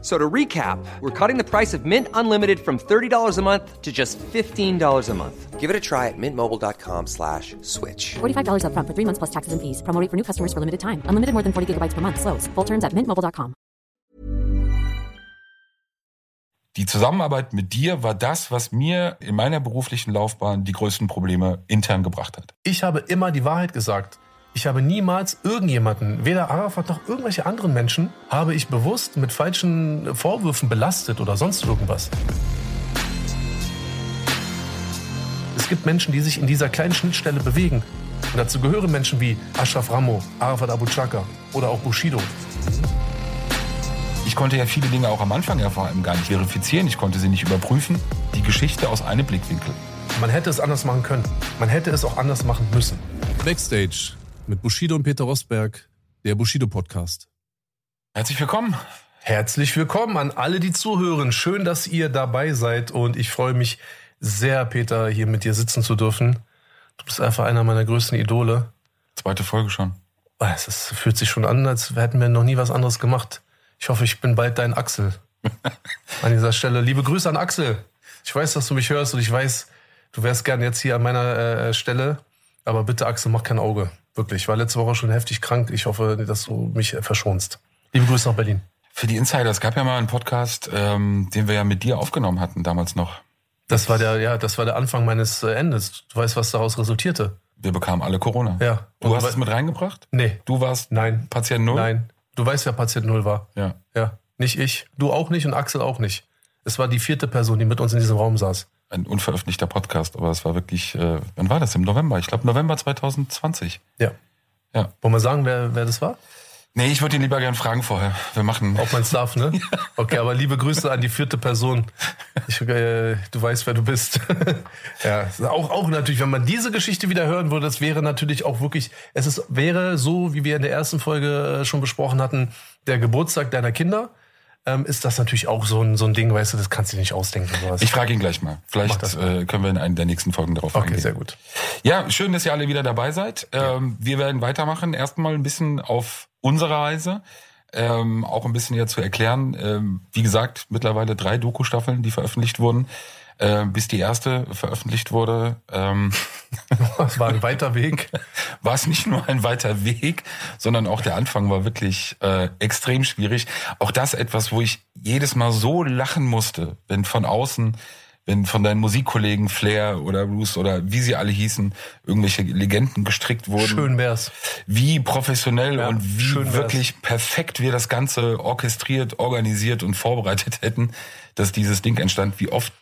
So to recap, we're cutting the price of Mint Unlimited from $30 a month to just $15 a month. Give it a try at mintmobile.com slash switch. $45 upfront for three months plus taxes and fees. Promo rate for new customers for limited time. Unlimited more than 40 gigabytes per month. Slows. Full terms at mintmobile.com. Die Zusammenarbeit mit dir war das, was mir in meiner beruflichen Laufbahn die größten Probleme intern gebracht hat. Ich habe immer die Wahrheit gesagt. Ich habe niemals irgendjemanden, weder Arafat noch irgendwelche anderen Menschen, habe ich bewusst mit falschen Vorwürfen belastet oder sonst irgendwas. Es gibt Menschen, die sich in dieser kleinen Schnittstelle bewegen. Und dazu gehören Menschen wie Ashraf Ramo, Arafat Abu Chaka oder auch Bushido. Ich konnte ja viele Dinge auch am Anfang ja vor allem gar nicht verifizieren. Ich konnte sie nicht überprüfen. Die Geschichte aus einem Blickwinkel. Man hätte es anders machen können. Man hätte es auch anders machen müssen. Backstage mit Bushido und Peter Rosberg, der Bushido Podcast. Herzlich willkommen. Herzlich willkommen an alle, die zuhören. Schön, dass ihr dabei seid und ich freue mich sehr, Peter, hier mit dir sitzen zu dürfen. Du bist einfach einer meiner größten Idole. Zweite Folge schon. Es ist, fühlt sich schon an, als hätten wir noch nie was anderes gemacht. Ich hoffe, ich bin bald dein Axel. an dieser Stelle liebe Grüße an Axel. Ich weiß, dass du mich hörst und ich weiß, du wärst gern jetzt hier an meiner äh, Stelle. Aber bitte, Axel, mach kein Auge. Wirklich. Ich war letzte Woche schon heftig krank. Ich hoffe, dass du mich verschonst. Liebe Grüße nach Berlin. Für die Insider, es gab ja mal einen Podcast, ähm, den wir ja mit dir aufgenommen hatten damals noch. Das war der, ja, das war der Anfang meines äh, Endes. Du weißt, was daraus resultierte. Wir bekamen alle Corona. Ja. Du hast es mit reingebracht? Nee. Du warst Nein. Patient Null? Nein. Du weißt, wer Patient Null war. Ja. Ja. Nicht ich. Du auch nicht und Axel auch nicht. Es war die vierte Person, die mit uns in diesem Raum saß. Ein unveröffentlichter Podcast, aber es war wirklich, äh, wann war das? Im November? Ich glaube November 2020. Ja. Ja. Wollen wir sagen, wer, wer das war? Nee, ich würde ihn lieber gern fragen vorher. Wir machen. Ob man es darf, ne? Okay, aber liebe Grüße an die vierte Person. Ich, äh, du weißt, wer du bist. ja, auch, auch natürlich, wenn man diese Geschichte wieder hören würde, das wäre natürlich auch wirklich, es ist, wäre so, wie wir in der ersten Folge äh, schon besprochen hatten, der Geburtstag deiner Kinder. Ähm, ist das natürlich auch so ein, so ein Ding, weißt du, das kannst du dir nicht ausdenken. Sowas. Ich frage ihn gleich mal. Vielleicht äh, können wir in einer der nächsten Folgen darauf okay, eingehen. sehr gut. Ja, schön, dass ihr alle wieder dabei seid. Ähm, wir werden weitermachen. Erstmal ein bisschen auf unsere Reise. Ähm, auch ein bisschen ja zu erklären. Ähm, wie gesagt, mittlerweile drei Doku-Staffeln, die veröffentlicht wurden. Ähm, bis die erste veröffentlicht wurde, ähm, Das war ein weiter Weg. war es nicht nur ein weiter Weg, sondern auch der Anfang war wirklich äh, extrem schwierig. Auch das etwas, wo ich jedes Mal so lachen musste, wenn von außen, wenn von deinen Musikkollegen Flair oder Bruce oder wie sie alle hießen, irgendwelche Legenden gestrickt wurden. Schön wär's. Wie professionell Ja, und wie wirklich perfekt wir das Ganze orchestriert, organisiert und vorbereitet hätten, dass dieses Ding entstand, wie oft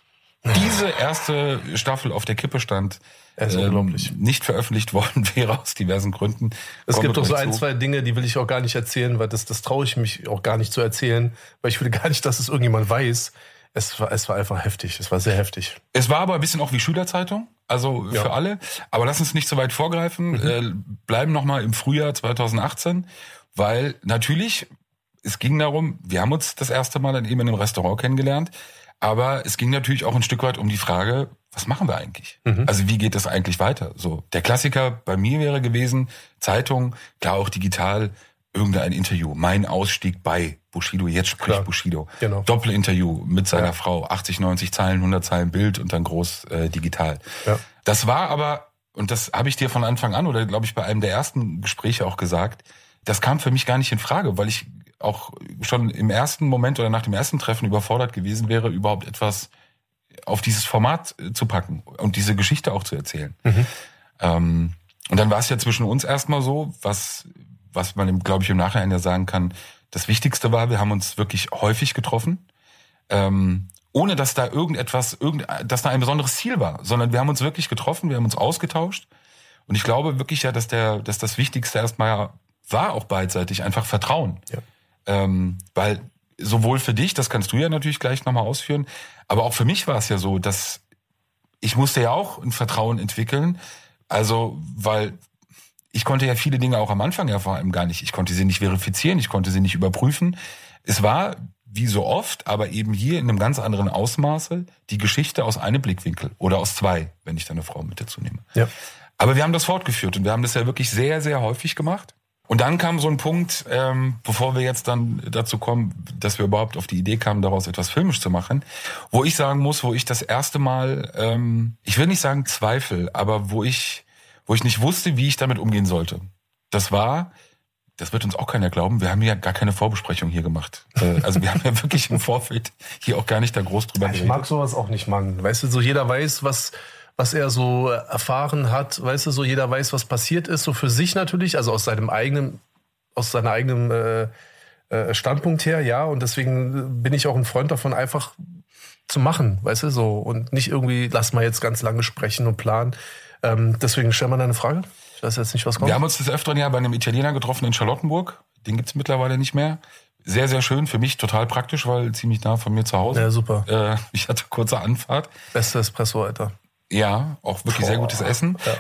diese erste Staffel auf der Kippe stand, Es ist unglaublich. nicht veröffentlicht worden wäre aus diversen Gründen. Es gibt doch so ein, zu. zwei Dinge, die will ich auch gar nicht erzählen, weil das, das traue ich mich auch gar nicht zu erzählen, weil ich will gar nicht, dass es irgendjemand weiß. Es war, es war einfach heftig. Es war sehr heftig. Es war aber ein bisschen auch wie Schülerzeitung, also Ja. für alle. Aber lass uns nicht so weit vorgreifen. Äh, bleiben noch mal im Frühjahr 2018, weil natürlich es ging darum, wir haben uns das erste Mal dann eben in einem Restaurant kennengelernt, aber es ging natürlich auch ein Stück weit um die Frage, was machen wir eigentlich? Also wie geht das eigentlich weiter? So der Klassiker bei mir wäre gewesen Zeitung, klar auch digital, irgendein Interview, mein Ausstieg bei Bushido, jetzt spricht Klar. Bushido. Genau. Doppelinterview mit seiner Ja. Frau, 80, 90 Zeilen, 100 Zeilen Bild und dann groß äh, digital. Ja. Das war aber, und das habe ich dir von Anfang an oder glaube ich bei einem der ersten Gespräche auch gesagt, das kam für mich gar nicht in Frage, weil ich auch schon im ersten Moment oder nach dem ersten Treffen überfordert gewesen wäre, überhaupt etwas auf dieses Format äh, zu packen und diese Geschichte auch zu erzählen. Ähm, und dann war es ja zwischen uns erstmal so, was, was man, glaube ich, im Nachhinein ja sagen kann, das Wichtigste war, wir haben uns wirklich häufig getroffen, ähm, ohne dass da irgendetwas, irgend, dass da ein besonderes Ziel war, sondern wir haben uns wirklich getroffen, wir haben uns ausgetauscht. Und ich glaube wirklich ja, dass der, dass das Wichtigste erstmal war auch beidseitig einfach Vertrauen. Ja. Ähm, weil sowohl für dich, das kannst du ja natürlich gleich nochmal ausführen, aber auch für mich war es ja so, dass ich musste ja auch ein Vertrauen entwickeln. Also, weil ich konnte ja viele Dinge auch am Anfang ja vor allem gar nicht. Ich konnte sie nicht verifizieren, ich konnte sie nicht überprüfen. Es war wie so oft, aber eben hier in einem ganz anderen Ausmaße die Geschichte aus einem Blickwinkel oder aus zwei, wenn ich da eine Frau mit dazu nehme. Ja. Aber wir haben das fortgeführt und wir haben das ja wirklich sehr, sehr häufig gemacht. Und dann kam so ein Punkt, ähm, bevor wir jetzt dann dazu kommen, dass wir überhaupt auf die Idee kamen, daraus etwas filmisch zu machen, wo ich sagen muss, wo ich das erste Mal, ähm, ich will nicht sagen Zweifel, aber wo ich, wo ich nicht wusste, wie ich damit umgehen sollte. Das war, das wird uns auch keiner glauben, wir haben ja gar keine Vorbesprechung hier gemacht. Äh, also wir haben ja wirklich im Vorfeld hier auch gar nicht da groß drüber Ich mag sowas auch nicht, Mann. Weißt du, so jeder weiß, was, was er so erfahren hat. Weißt du, so jeder weiß, was passiert ist. So für sich natürlich, also aus seinem eigenen, aus seiner eigenen äh, äh, Standpunkt her, ja. Und deswegen bin ich auch ein Freund davon, einfach zu machen, weißt du, so. Und nicht irgendwie, lass mal jetzt ganz lange sprechen und planen. Ähm, deswegen stell mal deine Frage. Ich weiß jetzt nicht, was kommt. Wir haben uns des Öfteren ja bei einem Italiener getroffen in Charlottenburg. Den gibt's mittlerweile nicht mehr. Sehr, sehr schön. Für mich total praktisch, weil ziemlich nah von mir zu Hause. Ja, super. Äh, ich hatte kurze Anfahrt. Beste Espresso, Alter. Ja, auch wirklich sehr gutes Essen. Ja.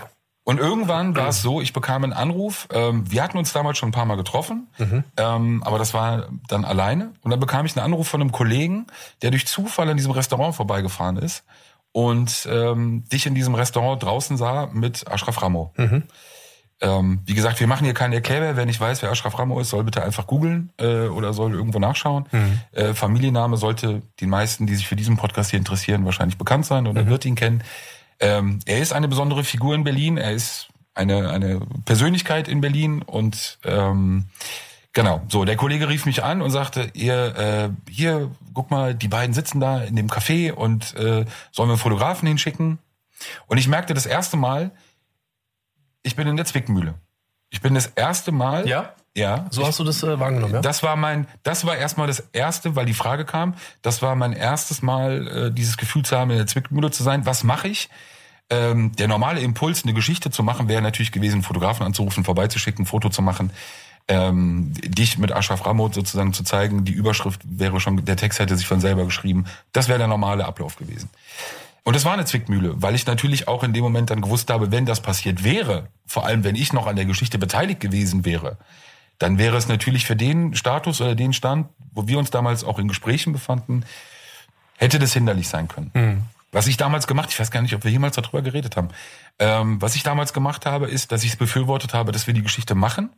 Und irgendwann war es so, ich bekam einen Anruf. Ähm, wir hatten uns damals schon ein paar Mal getroffen, ähm, aber das war dann alleine. Und dann bekam ich einen Anruf von einem Kollegen, der durch Zufall an diesem Restaurant vorbeigefahren ist und ähm, dich in diesem Restaurant draußen sah mit Ashraf Ramo. Ähm, wie gesagt, wir machen hier keine Erklärung. Wer nicht weiß, wer Ashraf Ramo ist, soll bitte einfach googeln äh, oder soll irgendwo nachschauen. Äh, Familienname sollte den meisten, die sich für diesen Podcast hier interessieren, wahrscheinlich bekannt sein oder wird ihn kennen. Ähm, er ist eine besondere Figur in Berlin. Er ist eine, eine Persönlichkeit in Berlin und ähm, genau. So, der Kollege rief mich an und sagte, ihr äh, hier, guck mal, die beiden sitzen da in dem Café und äh, sollen wir Fotografen hinschicken? Und ich merkte das erste Mal, ich bin in der Zwickmühle. Ich bin das erste Mal. Ja? Ja. So hast du das äh, wahrgenommen, ja? das war mein, das war erstmal das erste, weil die Frage kam, das war mein erstes Mal, äh, dieses Gefühl zu haben, in der Zwickmühle zu sein. Was mache ich? Ähm, der normale Impuls, eine Geschichte zu machen, wäre natürlich gewesen, einen Fotografen anzurufen, vorbeizuschicken, ein Foto zu machen, ähm, dich mit Ashraf Ramot sozusagen zu zeigen. Die Überschrift wäre schon, der Text hätte sich von selber geschrieben. Das wäre der normale Ablauf gewesen. Und es war eine Zwickmühle, weil ich natürlich auch in dem Moment dann gewusst habe, wenn das passiert wäre, vor allem wenn ich noch an der Geschichte beteiligt gewesen wäre, dann wäre es natürlich für den Status oder den Stand, wo wir uns damals auch in Gesprächen befanden, hätte das hinderlich sein können. Was ich damals gemacht, ich weiß gar nicht, ob wir jemals darüber geredet haben, ähm, was ich damals gemacht habe, ist, dass ich es befürwortet habe, dass wir die Geschichte machen.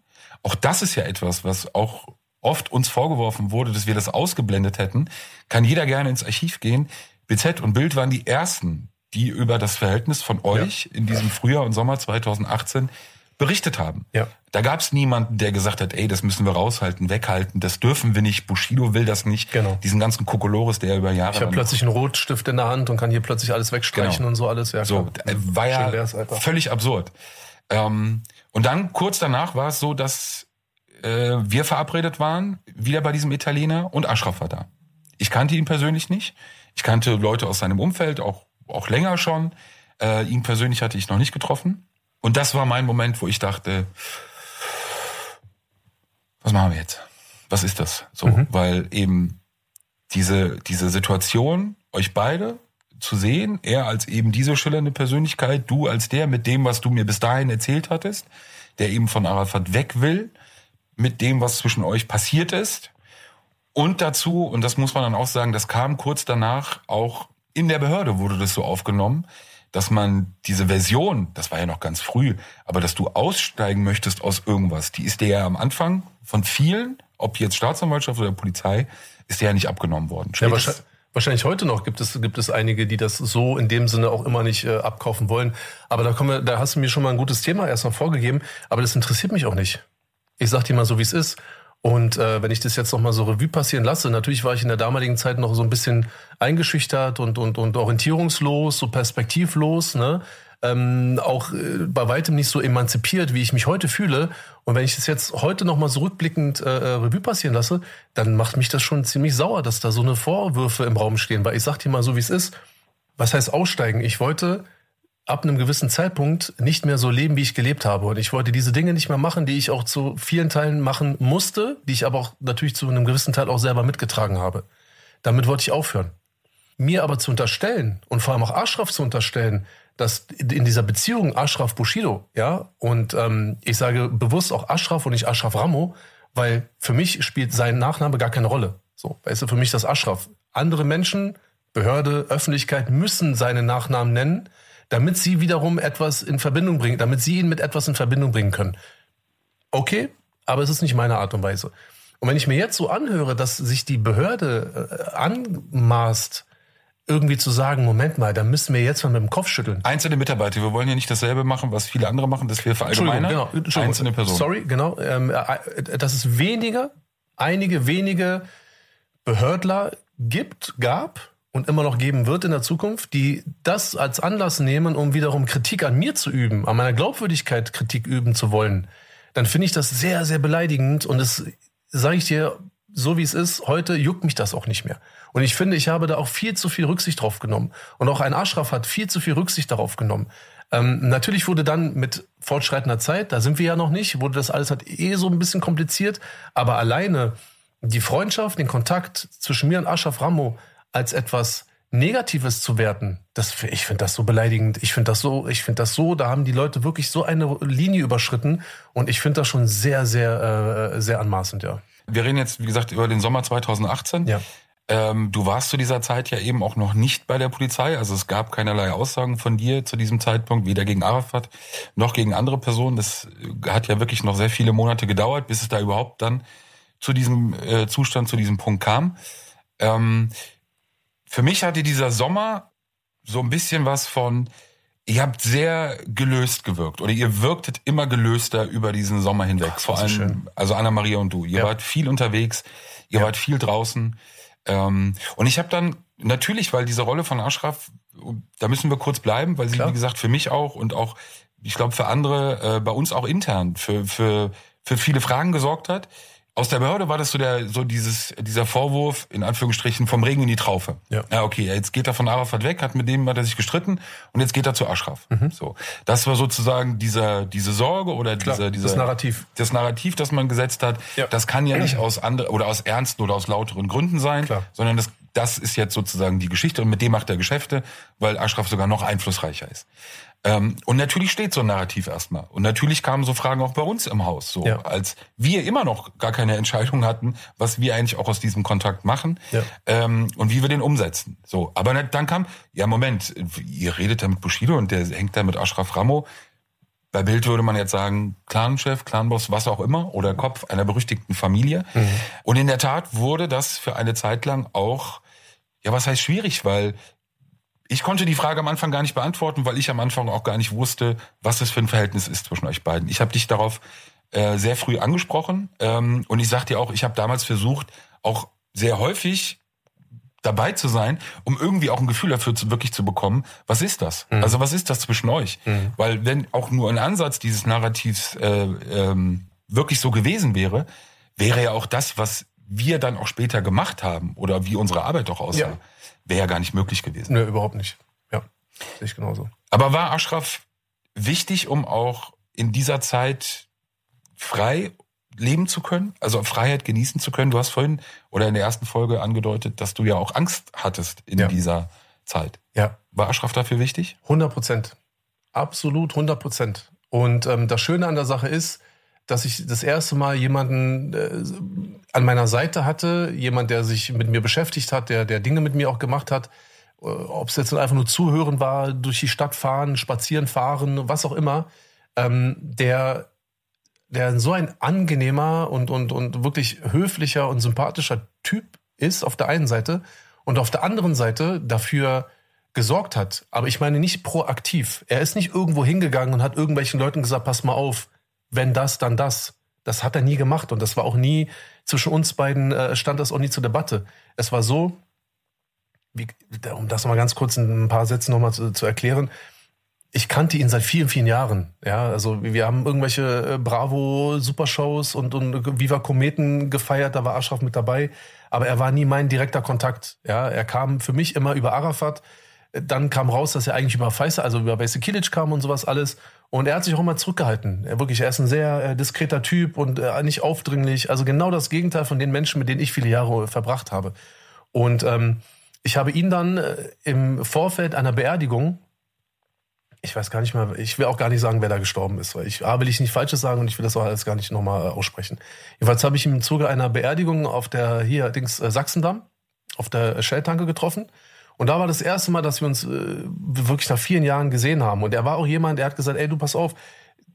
Auch das ist ja etwas, was auch oft uns vorgeworfen wurde, dass wir das ausgeblendet hätten. Kann jeder gerne ins Archiv gehen. BZ und Bild waren die ersten, die über das Verhältnis von euch in diesem Frühjahr und Sommer 2018 berichtet haben. Ja. Da gab es niemanden, der gesagt hat, ey, das müssen wir raushalten, weghalten, das dürfen wir nicht, Bushido will das nicht. Genau. Diesen ganzen Kokolores, der über Jahre... Ich habe plötzlich einen Rotstift in der Hand und kann hier plötzlich alles wegstreichen Genau. und so alles. Ja, So, äh, war ja völlig absurd. Ähm, und dann kurz danach war es so, dass äh, wir verabredet waren, wieder bei diesem Italiener und Ashraf war da. Ich kannte ihn persönlich nicht. Ich kannte Leute aus seinem Umfeld, auch, auch länger schon. Äh, ihn persönlich hatte ich noch nicht getroffen. Und das war mein Moment, wo ich dachte, was machen wir jetzt? Was ist das? So, weil eben diese, diese Situation, euch beide zu sehen, er als eben diese schillernde Persönlichkeit, du als der mit dem, was du mir bis dahin erzählt hattest, der eben von Arafat weg will, mit dem, was zwischen euch passiert ist. Und dazu, und das muss man dann auch sagen, das kam kurz danach auch in der Behörde wurde das so aufgenommen, dass man diese Version, das war ja noch ganz früh, aber dass du aussteigen möchtest aus irgendwas, die ist dir ja am Anfang von vielen, ob jetzt Staatsanwaltschaft oder Polizei, ist dir ja nicht abgenommen worden. Ja, wahrscheinlich heute noch gibt es, gibt es einige, die das so in dem Sinne auch immer nicht äh, abkaufen wollen. Aber da kommen wir, da hast du mir schon mal ein gutes Thema erstmal vorgegeben, aber das interessiert mich auch nicht. Ich sag dir mal so, wie es ist. Und äh, wenn ich das jetzt noch mal so Revue passieren lasse, natürlich war ich in der damaligen Zeit noch so ein bisschen eingeschüchtert und, und, und orientierungslos, so perspektivlos, ne? Ähm, auch äh, bei weitem nicht so emanzipiert, wie ich mich heute fühle. Und wenn ich das jetzt heute noch mal so rückblickend äh, äh, Revue passieren lasse, dann macht mich das schon ziemlich sauer, dass da so eine Vorwürfe im Raum stehen. Weil ich sag dir mal so, wie es ist. Was heißt aussteigen? Ich wollte ab einem gewissen Zeitpunkt nicht mehr so leben, wie ich gelebt habe. Und ich wollte diese Dinge nicht mehr machen, die ich auch zu vielen Teilen machen musste, die ich aber auch natürlich zu einem gewissen Teil auch selber mitgetragen habe. Damit wollte ich aufhören. Mir aber zu unterstellen und vor allem auch Ashraf zu unterstellen, dass in dieser Beziehung Ashraf Bushido, ja, und ähm, ich sage bewusst auch Ashraf und nicht Ashraf Ramo, weil für mich spielt sein Nachname gar keine Rolle. So, weißt du, für mich das Ashraf. Andere Menschen, Behörde, Öffentlichkeit müssen seinen Nachnamen nennen, damit sie wiederum etwas in Verbindung bringen, damit sie ihn mit etwas in Verbindung bringen können. Okay, aber es ist nicht meine Art und Weise. Und wenn ich mir jetzt so anhöre, dass sich die Behörde äh, anmaßt, irgendwie zu sagen, Moment mal, da müssen wir jetzt mal mit dem Kopf schütteln. Einzelne Mitarbeiter, wir wollen ja nicht dasselbe machen, was viele andere machen, dass wir verallgemeinern. Genau, Entschuldigung. Einzelne Personen. Sorry, genau. Ähm, äh, dass es weniger, einige wenige Behördler gibt, gab und immer noch geben wird in der Zukunft, die das als Anlass nehmen, um wiederum Kritik an mir zu üben, an meiner Glaubwürdigkeit Kritik üben zu wollen, dann finde ich das sehr, sehr beleidigend und es sage ich dir, so wie es ist, heute juckt mich das auch nicht mehr. Und ich finde, ich habe da auch viel zu viel Rücksicht drauf genommen. Und auch ein Aschraf hat viel zu viel Rücksicht darauf genommen. Ähm, natürlich wurde dann mit fortschreitender Zeit, da sind wir ja noch nicht, wurde das alles halt eh so ein bisschen kompliziert. Aber alleine die Freundschaft, den Kontakt zwischen mir und Aschraf Ramo als etwas Negatives zu werten, das, ich finde das so beleidigend. Ich finde das so, ich finde das so, da haben die Leute wirklich so eine Linie überschritten und ich finde das schon sehr, sehr, äh, sehr anmaßend, ja. Wir reden jetzt, wie gesagt, über den Sommer 2018. Ja. Ähm, du warst zu dieser Zeit ja eben auch noch nicht bei der Polizei. Also es gab keinerlei Aussagen von dir zu diesem Zeitpunkt, weder gegen Arafat noch gegen andere Personen. Das hat ja wirklich noch sehr viele Monate gedauert, bis es da überhaupt dann zu diesem äh, Zustand, zu diesem Punkt kam. Ähm, für mich hatte dieser Sommer so ein bisschen was von, ihr habt sehr gelöst gewirkt oder ihr wirktet immer gelöster über diesen Sommer hinweg. Ach, Vor allem, schön. also Anna-Maria und du. Ihr Ja. wart viel unterwegs, ihr Ja. wart viel draußen. Ähm, und ich habe dann natürlich, weil diese Rolle von Ashraf, da müssen wir kurz bleiben, weil sie, Klar. wie gesagt, für mich auch und auch, ich glaube, für andere, äh, bei uns auch intern, für, für, für viele Fragen gesorgt hat. Aus der Behörde war das so der, so dieses, dieser Vorwurf, in Anführungsstrichen, vom Regen in die Traufe. Ja. Ja, okay, jetzt geht er von Arafat weg, hat mit dem hat er sich gestritten und jetzt geht er zu Ashraf. Mhm. So. Das war sozusagen dieser, diese Sorge oder Klar, dieser, dieser, das Narrativ. das Narrativ, das man gesetzt hat, Ja. das kann ja nicht aus andere oder aus ernsten oder aus lauteren Gründen sein, Klar. sondern das, das ist jetzt sozusagen die Geschichte und mit dem macht er Geschäfte, weil Ashraf sogar noch einflussreicher ist. Ähm, und natürlich steht so ein Narrativ erstmal. Und natürlich kamen so Fragen auch bei uns im Haus, so Ja. als wir immer noch gar keine Entscheidung hatten, was wir eigentlich auch aus diesem Kontakt machen Ja. ähm, und wie wir den umsetzen. So, aber dann kam, ja Moment, ihr redet da mit Bushido und der hängt da mit Ashraf Ramo. Bei Bild würde man jetzt sagen, Clanchef, Clanboss, was auch immer, oder Kopf einer berüchtigten Familie. Und in der Tat wurde das für eine Zeit lang auch, ja, was heißt schwierig, weil ich konnte die Frage am Anfang gar nicht beantworten, weil ich am Anfang auch gar nicht wusste, was das für ein Verhältnis ist zwischen euch beiden. Ich habe dich darauf äh, sehr früh angesprochen ähm, und ich sag dir auch, ich habe damals versucht, auch sehr häufig dabei zu sein, um irgendwie auch ein Gefühl dafür zu, wirklich zu bekommen, was ist das? Also was ist das zwischen euch? Weil wenn auch nur ein Ansatz dieses Narrativs äh, ähm, wirklich so gewesen wäre, wäre ja auch das, was wir dann auch später gemacht haben oder wie unsere Arbeit auch aussah, Ja. Wäre ja gar nicht möglich gewesen. Nö, überhaupt nicht. Ja, sehe ich genauso. Aber war Ashraf wichtig, um auch in dieser Zeit frei leben zu können, also Freiheit genießen zu können? Du hast vorhin oder in der ersten Folge angedeutet, dass du ja auch Angst hattest in Ja. dieser Zeit. Ja, War Ashraf dafür wichtig? 100 Prozent. Absolut 100 Prozent. Und ähm, das Schöne an der Sache ist, dass ich das erste Mal jemanden äh, an meiner Seite hatte, jemand, der sich mit mir beschäftigt hat, der, der Dinge mit mir auch gemacht hat. Äh, Ob es jetzt einfach nur zuhören war, durch die Stadt fahren, spazieren fahren, was auch immer, ähm, der, der so ein angenehmer und, und, und wirklich höflicher und sympathischer Typ ist auf der einen Seite und auf der anderen Seite dafür gesorgt hat. Aber ich meine nicht proaktiv. Er ist nicht irgendwo hingegangen und hat irgendwelchen Leuten gesagt, pass mal auf, wenn das, dann das. Das hat er nie gemacht und das war auch nie, zwischen uns beiden äh, stand das auch nie zur Debatte. Es war so, wie, um das mal ganz kurz in ein paar Sätzen nochmal zu, zu erklären, ich kannte ihn seit vielen, vielen Jahren. Ja, also wir haben irgendwelche äh, Bravo-Supershows und, und Viva Kometen gefeiert, da war Ashraf mit dabei. Aber er war nie mein direkter Kontakt. Ja, er kam für mich immer über Arafat. Dann kam raus, dass er eigentlich über Faisal, also über Basic Kilic kam und sowas alles. Und er hat sich auch mal zurückgehalten. Er wirklich, er ist ein sehr äh, diskreter Typ und äh, nicht aufdringlich. Also genau das Gegenteil von den Menschen, mit denen ich viele Jahre verbracht habe. Und ähm, ich habe ihn dann äh, im Vorfeld einer Beerdigung ich weiß gar nicht mal, ich will auch gar nicht sagen, wer da gestorben ist, weil ich A, will ich nicht Falsches sagen und ich will das auch alles gar nicht nochmal äh, aussprechen. Jedenfalls habe ich ihn im Zuge einer Beerdigung auf der hier Dings äh, Sachsendamm auf der Shell-Tanke getroffen. Und da war das erste Mal, dass wir uns äh, wirklich nach vielen Jahren gesehen haben. Und er war auch jemand, der hat gesagt, ey, du pass auf,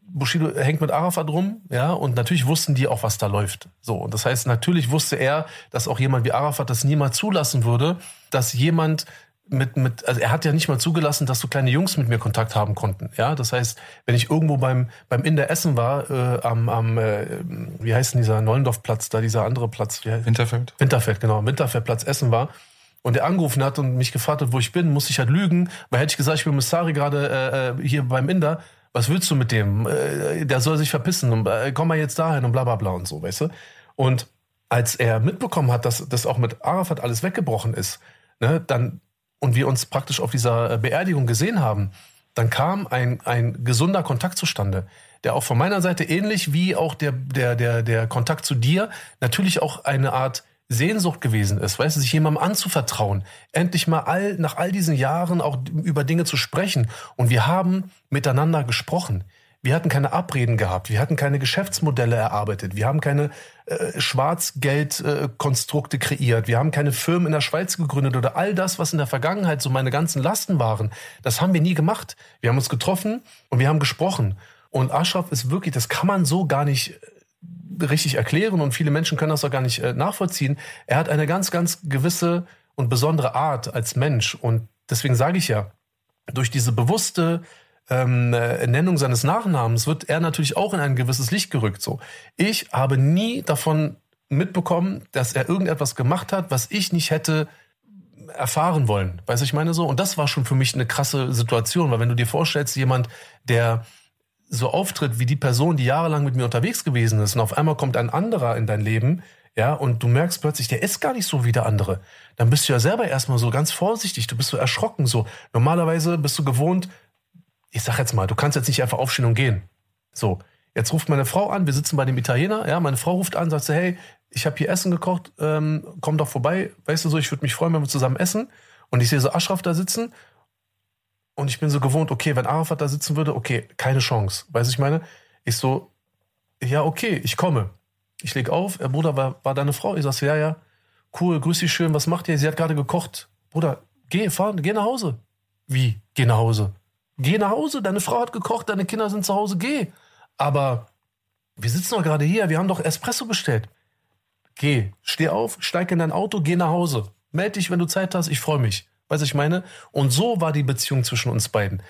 Bushido hängt mit Arafat rum, ja, und natürlich wussten die auch, was da läuft. So, und das heißt, natürlich wusste er, dass auch jemand wie Arafat das niemals zulassen würde, dass jemand mit, mit, also er hat ja nicht mal zugelassen, dass so kleine Jungs mit mir Kontakt haben konnten. Ja, das heißt, wenn ich irgendwo beim, beim Inder Essen war, äh, am, am äh, wie heißt denn dieser Neulendorfplatz, da dieser andere Platz? Wie heißt? Winterfeld? Winterfeld, genau, Winterfeldplatz Essen war und er angerufen hat und mich gefragt hat, wo ich bin, musste ich halt lügen, weil hätte ich gesagt, ich bin mit Sari gerade äh, äh, hier beim Inder, was willst du mit dem? Äh, der soll sich verpissen und äh, komm mal jetzt dahin und bla bla bla und so, weißt du? Und als er mitbekommen hat, dass das auch mit Arafat alles weggebrochen ist, ne, dann und wir uns praktisch auf dieser äh, Beerdigung gesehen haben, dann kam ein, ein gesunder Kontakt zustande, der auch von meiner Seite ähnlich wie auch der, der, der, der Kontakt zu dir natürlich auch eine Art Sehnsucht gewesen ist, weißt du, sich jemandem anzuvertrauen, endlich mal all, nach all diesen Jahren auch über Dinge zu sprechen. Und wir haben miteinander gesprochen. Wir hatten keine Abreden gehabt, wir hatten keine Geschäftsmodelle erarbeitet, wir haben keine äh, Schwarzgeldkonstrukte äh, kreiert, wir haben keine Firmen in der Schweiz gegründet oder all das, was in der Vergangenheit so meine ganzen Lasten waren. Das haben wir nie gemacht. Wir haben uns getroffen und wir haben gesprochen. Und Ashraf ist wirklich, das kann man so gar nicht äh, richtig erklären und viele Menschen können das auch gar nicht äh, nachvollziehen. Er hat eine ganz, ganz gewisse und besondere Art als Mensch und deswegen sage ich ja, durch diese bewusste ähm, äh, Nennung seines Nachnamens wird er natürlich auch in ein gewisses Licht gerückt. So, ich habe nie davon mitbekommen, dass er irgendetwas gemacht hat, was ich nicht hätte erfahren wollen. Weißt du, ich meine so? Und das war schon für mich eine krasse Situation, weil wenn du dir vorstellst, jemand, der so auftritt wie die Person, die jahrelang mit mir unterwegs gewesen ist, und auf einmal kommt ein anderer in dein Leben, ja, und du merkst plötzlich, der ist gar nicht so wie der andere, dann bist du ja selber erstmal so ganz vorsichtig, du bist so erschrocken, so. Normalerweise bist du gewohnt, ich sag jetzt mal, du kannst jetzt nicht einfach aufstehen und gehen. So, jetzt ruft meine Frau an, wir sitzen bei dem Italiener, ja, meine Frau ruft an, sagt so, hey, ich habe hier Essen gekocht, ähm, komm doch vorbei, weißt du so, ich würde mich freuen, wenn wir zusammen essen. Und ich sehe so Aschraf da sitzen und ich bin so gewohnt, okay, wenn Arafat da sitzen würde, okay, keine Chance. Weißt du, ich meine? Ich so, ja, okay, ich komme. Ich leg auf, Herr Bruder, war, war deine Frau? Ich sag ja, ja, cool, grüß dich schön, was macht ihr? Sie hat gerade gekocht. Bruder, geh, fahr, geh nach Hause. Wie? Geh nach Hause. Geh nach Hause, deine Frau hat gekocht, deine Kinder sind zu Hause, geh. Aber wir sitzen doch gerade hier, wir haben doch Espresso bestellt. Geh, steh auf, steig in dein Auto, geh nach Hause. Meld dich, wenn du Zeit hast, ich freue mich. Weißt du, ich meine? Und so war die Beziehung zwischen uns beiden.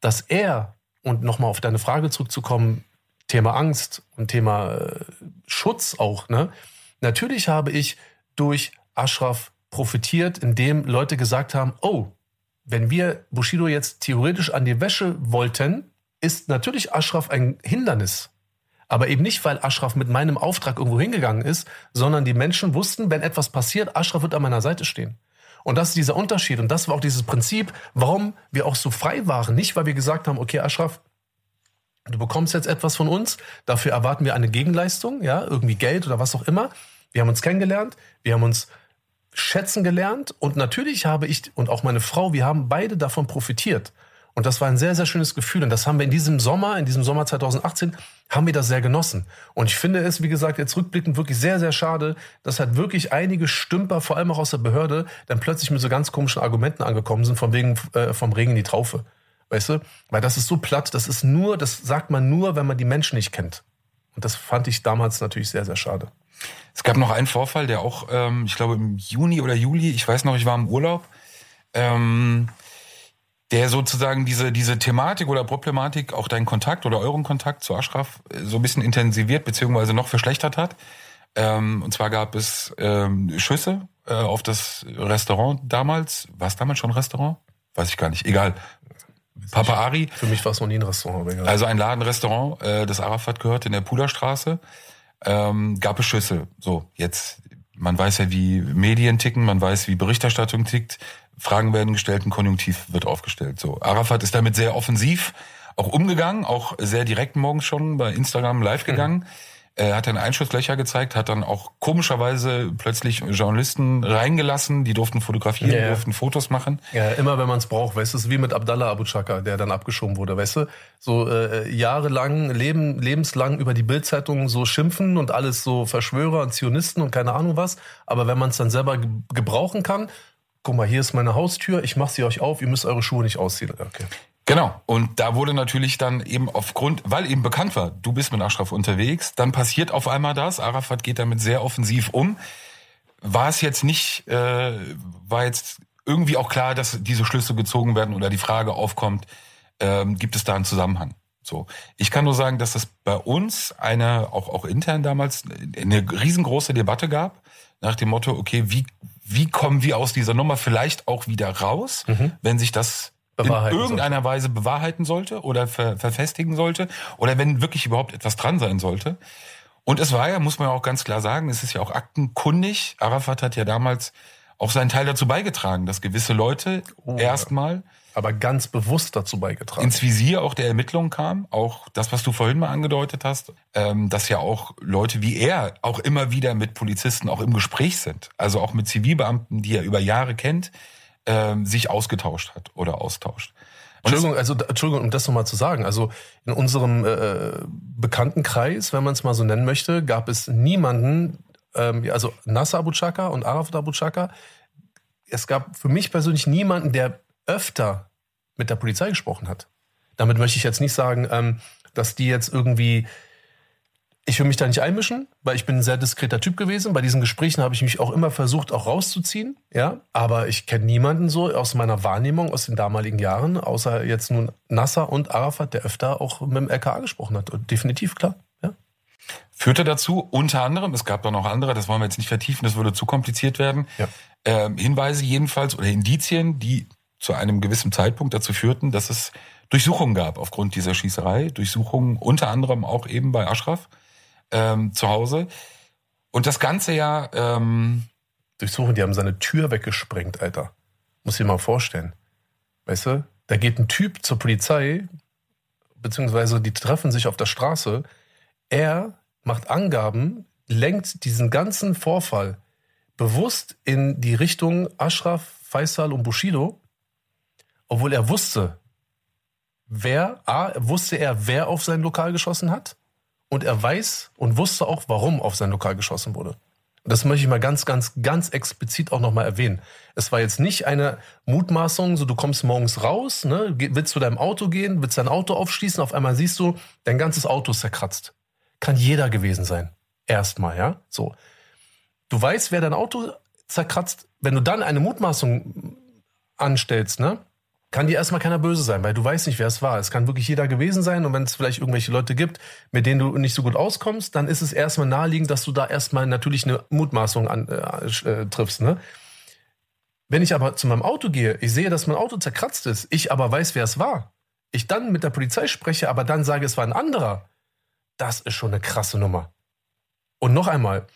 Dass er, und nochmal auf deine Frage zurückzukommen, Thema Angst und Thema äh, Schutz auch, ne? Natürlich habe ich durch Ashraf profitiert, indem Leute gesagt haben, oh, wenn wir Bushido jetzt theoretisch an die Wäsche wollten, ist natürlich Ashraf ein Hindernis. Aber eben nicht, weil Ashraf mit meinem Auftrag irgendwo hingegangen ist, sondern die Menschen wussten, wenn etwas passiert, Ashraf wird an meiner Seite stehen. Und das ist dieser Unterschied. Und das war auch dieses Prinzip, warum wir auch so frei waren. Nicht, weil wir gesagt haben, okay, Ashraf, du bekommst jetzt etwas von uns, dafür erwarten wir eine Gegenleistung, ja, irgendwie Geld oder was auch immer. Wir haben uns kennengelernt, wir haben uns schätzen gelernt und natürlich habe ich und auch meine Frau, wir haben beide davon profitiert. Und das war ein sehr, sehr schönes Gefühl. Und das haben wir in diesem Sommer, in diesem Sommer 2018, haben wir das sehr genossen. Und ich finde es, wie gesagt, jetzt rückblickend wirklich sehr, sehr schade, dass halt wirklich einige Stümper, vor allem auch aus der Behörde, dann plötzlich mit so ganz komischen Argumenten angekommen sind, von wegen äh, vom Regen in die Traufe. Weißt du? Weil das ist so platt, das ist nur, das sagt man nur, wenn man die Menschen nicht kennt. Und das fand ich damals natürlich sehr, sehr schade. Es gab noch einen Vorfall, der auch, ähm, ich glaube im Juni oder Juli, ich weiß noch, ich war im Urlaub, ähm, der sozusagen diese, diese Thematik oder Problematik, auch deinen Kontakt oder euren Kontakt zu Ashraf äh, so ein bisschen intensiviert beziehungsweise noch verschlechtert hat. Ähm, und zwar gab es ähm, Schüsse äh, auf das Restaurant damals. War es damals schon ein Restaurant? Weiß ich gar nicht. Egal. Papa Ari. Für mich war es noch nie ein Restaurant. Egal. Also ein Ladenrestaurant, äh, das Arafat gehört in der Puderstraße ähm, gab es Schüsse. So, jetzt, man weiß ja, wie Medien ticken, man weiß, wie Berichterstattung tickt. Fragen werden gestellt, ein Konjunktiv wird aufgestellt. So, Arafat ist damit sehr offensiv auch umgegangen, auch sehr direkt morgens schon bei Instagram live mhm. gegangen. Mhm. äh, hat dann Einschusslöcher gezeigt, hat dann auch komischerweise plötzlich Journalisten reingelassen, die durften fotografieren, ja. durften Fotos machen. Ja, immer wenn man es braucht, weißt du, ist wie mit Abdallah Abu Chaka, der dann abgeschoben wurde, weißt du? So äh, jahrelang, leben, lebenslang über die Bildzeitung so schimpfen und alles so Verschwörer und Zionisten und keine Ahnung was. Aber wenn man es dann selber ge gebrauchen kann, guck mal, hier ist meine Haustür, ich mach sie euch auf, ihr müsst eure Schuhe nicht ausziehen. Okay. Genau. Und da wurde natürlich dann eben aufgrund, weil eben bekannt war, du bist mit Ashraf unterwegs, dann passiert auf einmal das. Arafat geht damit sehr offensiv um. War es jetzt nicht, äh, war jetzt irgendwie auch klar, dass diese Schlüsse gezogen werden oder die Frage aufkommt, ähm, gibt es da einen Zusammenhang? So. Ich kann nur sagen, dass es bei uns eine, auch, auch intern damals, eine riesengroße Debatte gab, nach dem Motto, okay, wie, wie kommen wir aus dieser Nummer vielleicht auch wieder raus, wenn sich das in irgendeiner Weise bewahrheiten sollte oder ver verfestigen sollte oder wenn wirklich überhaupt etwas dran sein sollte. Und es war ja, muss man ja auch ganz klar sagen, es ist ja auch aktenkundig. Arafat hat ja damals auch seinen Teil dazu beigetragen, dass gewisse Leute Oh, erstmal Aber ganz bewusst dazu beigetragen. ins Visier auch der Ermittlungen kam. Auch das, was du vorhin mal angedeutet hast, ähm, dass ja auch Leute wie er auch immer wieder mit Polizisten auch im Gespräch sind. Also auch mit Zivilbeamten, die er über Jahre kennt, ähm, sich ausgetauscht hat oder austauscht. Und Entschuldigung, also Entschuldigung, um das nochmal zu sagen. Also in unserem äh, Bekanntenkreis, wenn man es mal so nennen möchte, gab es niemanden, ähm, also Nasser Abu Chaka und Arafat Abu Chaka. Es gab für mich persönlich niemanden, der öfter mit der Polizei gesprochen hat. Damit möchte ich jetzt nicht sagen, ähm, dass die jetzt irgendwie ich will mich da nicht einmischen, weil ich bin ein sehr diskreter Typ gewesen. Bei diesen Gesprächen habe ich mich auch immer versucht, auch rauszuziehen. Ja, aber ich kenne niemanden so aus meiner Wahrnehmung aus den damaligen Jahren, außer jetzt nun Nasser und Arafat, der öfter auch mit dem LKA gesprochen hat. Und definitiv, klar. Ja. führte dazu, unter anderem, es gab da noch andere, das wollen wir jetzt nicht vertiefen, das würde zu kompliziert werden, Ja. ähm, Hinweise jedenfalls oder Indizien, die zu einem gewissen Zeitpunkt dazu führten, dass es Durchsuchungen gab aufgrund dieser Schießerei. Durchsuchungen unter anderem auch eben bei Ashraf ähm, zu Hause. Und das Ganze ja, ähm, Durchsuchen, die haben seine Tür weggesprengt, Alter. Muss dir mal vorstellen. Weißt du, da geht ein Typ zur Polizei, beziehungsweise die treffen sich auf der Straße. Er macht Angaben, lenkt diesen ganzen Vorfall bewusst in die Richtung Ashraf, Faisal und Bushido, obwohl er wusste, wer, A, wusste er, wer auf sein Lokal geschossen hat und er weiß und wusste auch, warum auf sein Lokal geschossen wurde. Das möchte ich mal ganz, ganz, ganz explizit auch nochmal erwähnen. Es war jetzt nicht eine Mutmaßung, so du kommst morgens raus, ne, willst zu deinem Auto gehen, willst dein Auto aufschließen, auf einmal siehst du, dein ganzes Auto ist zerkratzt. Kann jeder gewesen sein. Erstmal, ja. So. Du weißt, wer dein Auto zerkratzt, wenn du dann eine Mutmaßung anstellst, ne? Kann dir erstmal keiner böse sein, weil du weißt nicht, wer es war. Es kann wirklich jeder gewesen sein und wenn es vielleicht irgendwelche Leute gibt, mit denen du nicht so gut auskommst, dann ist es erstmal naheliegend, dass du da erstmal natürlich eine Mutmaßung an, äh, äh, triffst, ne? Wenn ich aber zu meinem Auto gehe, ich sehe, dass mein Auto zerkratzt ist, ich aber weiß, wer es war, ich dann mit der Polizei spreche, aber dann sage, es war ein anderer, das ist schon eine krasse Nummer. Und noch einmal,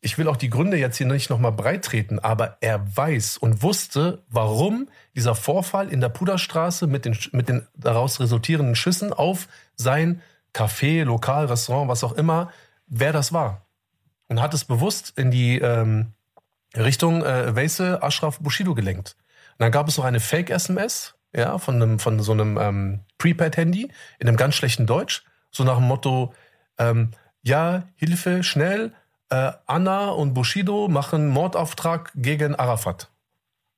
ich will auch die Gründe jetzt hier nicht nochmal breit treten, aber er weiß und wusste, warum dieser Vorfall in der Puderstraße mit den, mit den daraus resultierenden Schüssen auf sein Café, Lokal, Restaurant, was auch immer, wer das war. Und hat es bewusst in die ähm, Richtung äh, Weise Ashraf Bushido gelenkt. Und dann gab es noch eine Fake-SMS, ja, von, einem, von so einem ähm, Prepaid-Handy in einem ganz schlechten Deutsch, so nach dem Motto, ähm, ja, Hilfe, schnell, äh, Anna und Bushido machen Mordauftrag gegen Arafat.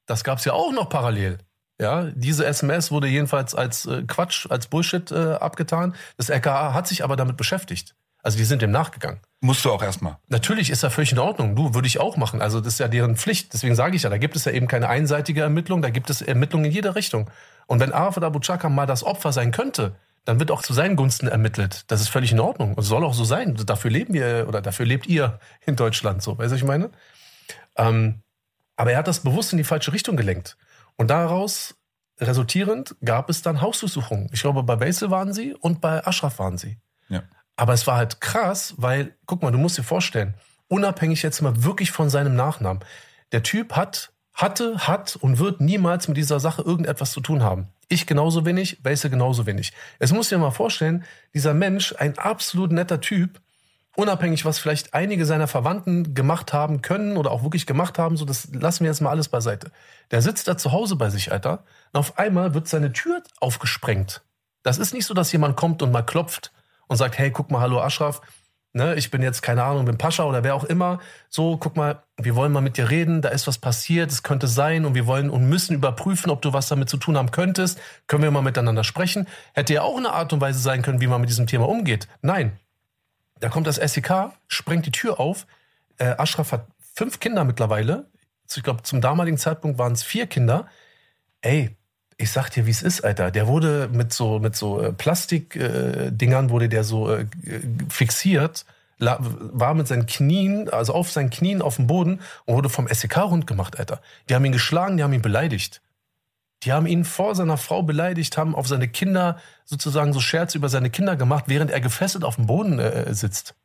Das gab's ja auch noch parallel. Ja, diese SMS wurde jedenfalls als äh, Quatsch, als Bullshit äh, abgetan. Das LKA hat sich aber damit beschäftigt. Also die sind dem nachgegangen. musst du auch erstmal. Natürlich ist das völlig in Ordnung. Du, würde ich auch machen. Also das ist ja deren Pflicht. Deswegen sage ich ja, da gibt es ja eben keine einseitige Ermittlung, da gibt es Ermittlungen in jede Richtung. Und wenn Arafat Abu Chaka mal das Opfer sein könnte, dann wird auch zu seinen Gunsten ermittelt. Das ist völlig in Ordnung. Und soll auch so sein. Dafür leben wir oder dafür lebt ihr in Deutschland so. Weißt du, was ich meine? Ähm, aber er hat das bewusst in die falsche Richtung gelenkt. Und daraus resultierend gab es dann Hausdurchsuchungen. Ich glaube, bei Basil waren sie und bei Ashraf waren sie. Ja. Aber es war halt krass, weil, guck mal, du musst dir vorstellen, unabhängig jetzt mal wirklich von seinem Nachnamen, der Typ hat, hatte, hat und wird niemals mit dieser Sache irgendetwas zu tun haben. Ich genauso wenig, Basil genauso wenig. Es muss dir mal vorstellen, dieser Mensch, ein absolut netter Typ, unabhängig, was vielleicht einige seiner Verwandten gemacht haben können oder auch wirklich gemacht haben, so das lassen wir jetzt mal alles beiseite. Der sitzt da zu Hause bei sich, Alter, und auf einmal wird seine Tür aufgesprengt. Das ist nicht so, dass jemand kommt und mal klopft und sagt, hey, guck mal, hallo Ashraf, ne, ich bin jetzt, keine Ahnung, bin Pascha oder wer auch immer, so, guck mal, wir wollen mal mit dir reden, da ist was passiert, es könnte sein und wir wollen und müssen überprüfen, ob du was damit zu tun haben könntest, können wir mal miteinander sprechen. Hätte ja auch eine Art und Weise sein können, wie man mit diesem Thema umgeht. Nein, da kommt das SEK, sprengt die Tür auf. Äh, Ashraf hat fünf Kinder mittlerweile. Ich glaube, zum damaligen Zeitpunkt waren es vier Kinder. Ey, ich sag dir, wie es ist, Alter. Der wurde mit so mit so äh, Plastikdingern äh, wurde der so äh, fixiert, war mit seinen Knien, also auf seinen Knien auf dem Boden und wurde vom SEK rund gemacht, Alter. Die haben ihn geschlagen, die haben ihn beleidigt. Die haben ihn vor seiner Frau beleidigt, haben auf seine Kinder sozusagen so Scherze über seine Kinder gemacht, während er gefesselt auf dem Boden äh, sitzt.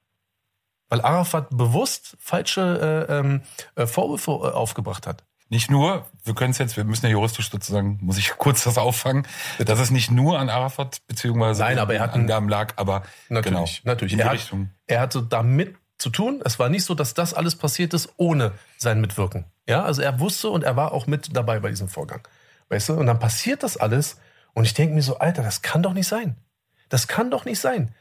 Weil Arafat bewusst falsche äh, ähm, äh, Vorwürfe äh, aufgebracht hat. Nicht nur, wir können es jetzt, wir müssen ja juristisch sozusagen, muss ich kurz das auffangen, dass es nicht nur an Arafat beziehungsweise Nein, aber er hat Angaben lag, aber natürlich, genau, natürlich. Er, hat, er hatte damit zu tun. Es war nicht so, dass das alles passiert ist ohne sein Mitwirken. Ja, also er wusste und er war auch mit dabei bei diesem Vorgang. Weißt du? Und dann passiert das alles und ich denke mir so, Alter, das kann doch nicht sein. Das kann doch nicht sein.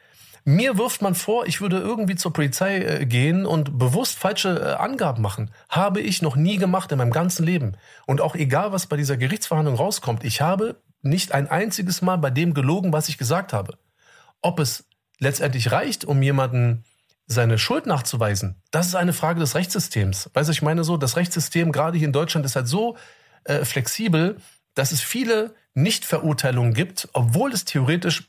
Mir wirft man vor, ich würde irgendwie zur Polizei äh, gehen und bewusst falsche äh, Angaben machen. Habe ich noch nie gemacht in meinem ganzen Leben. Und auch egal, was bei dieser Gerichtsverhandlung rauskommt, ich habe nicht ein einziges Mal bei dem gelogen, was ich gesagt habe. Ob es letztendlich reicht, um jemanden seine Schuld nachzuweisen, das ist eine Frage des Rechtssystems. Weißt du, ich meine so, das Rechtssystem gerade hier in Deutschland ist halt so äh, flexibel, dass es viele Nichtverurteilungen gibt, obwohl es theoretisch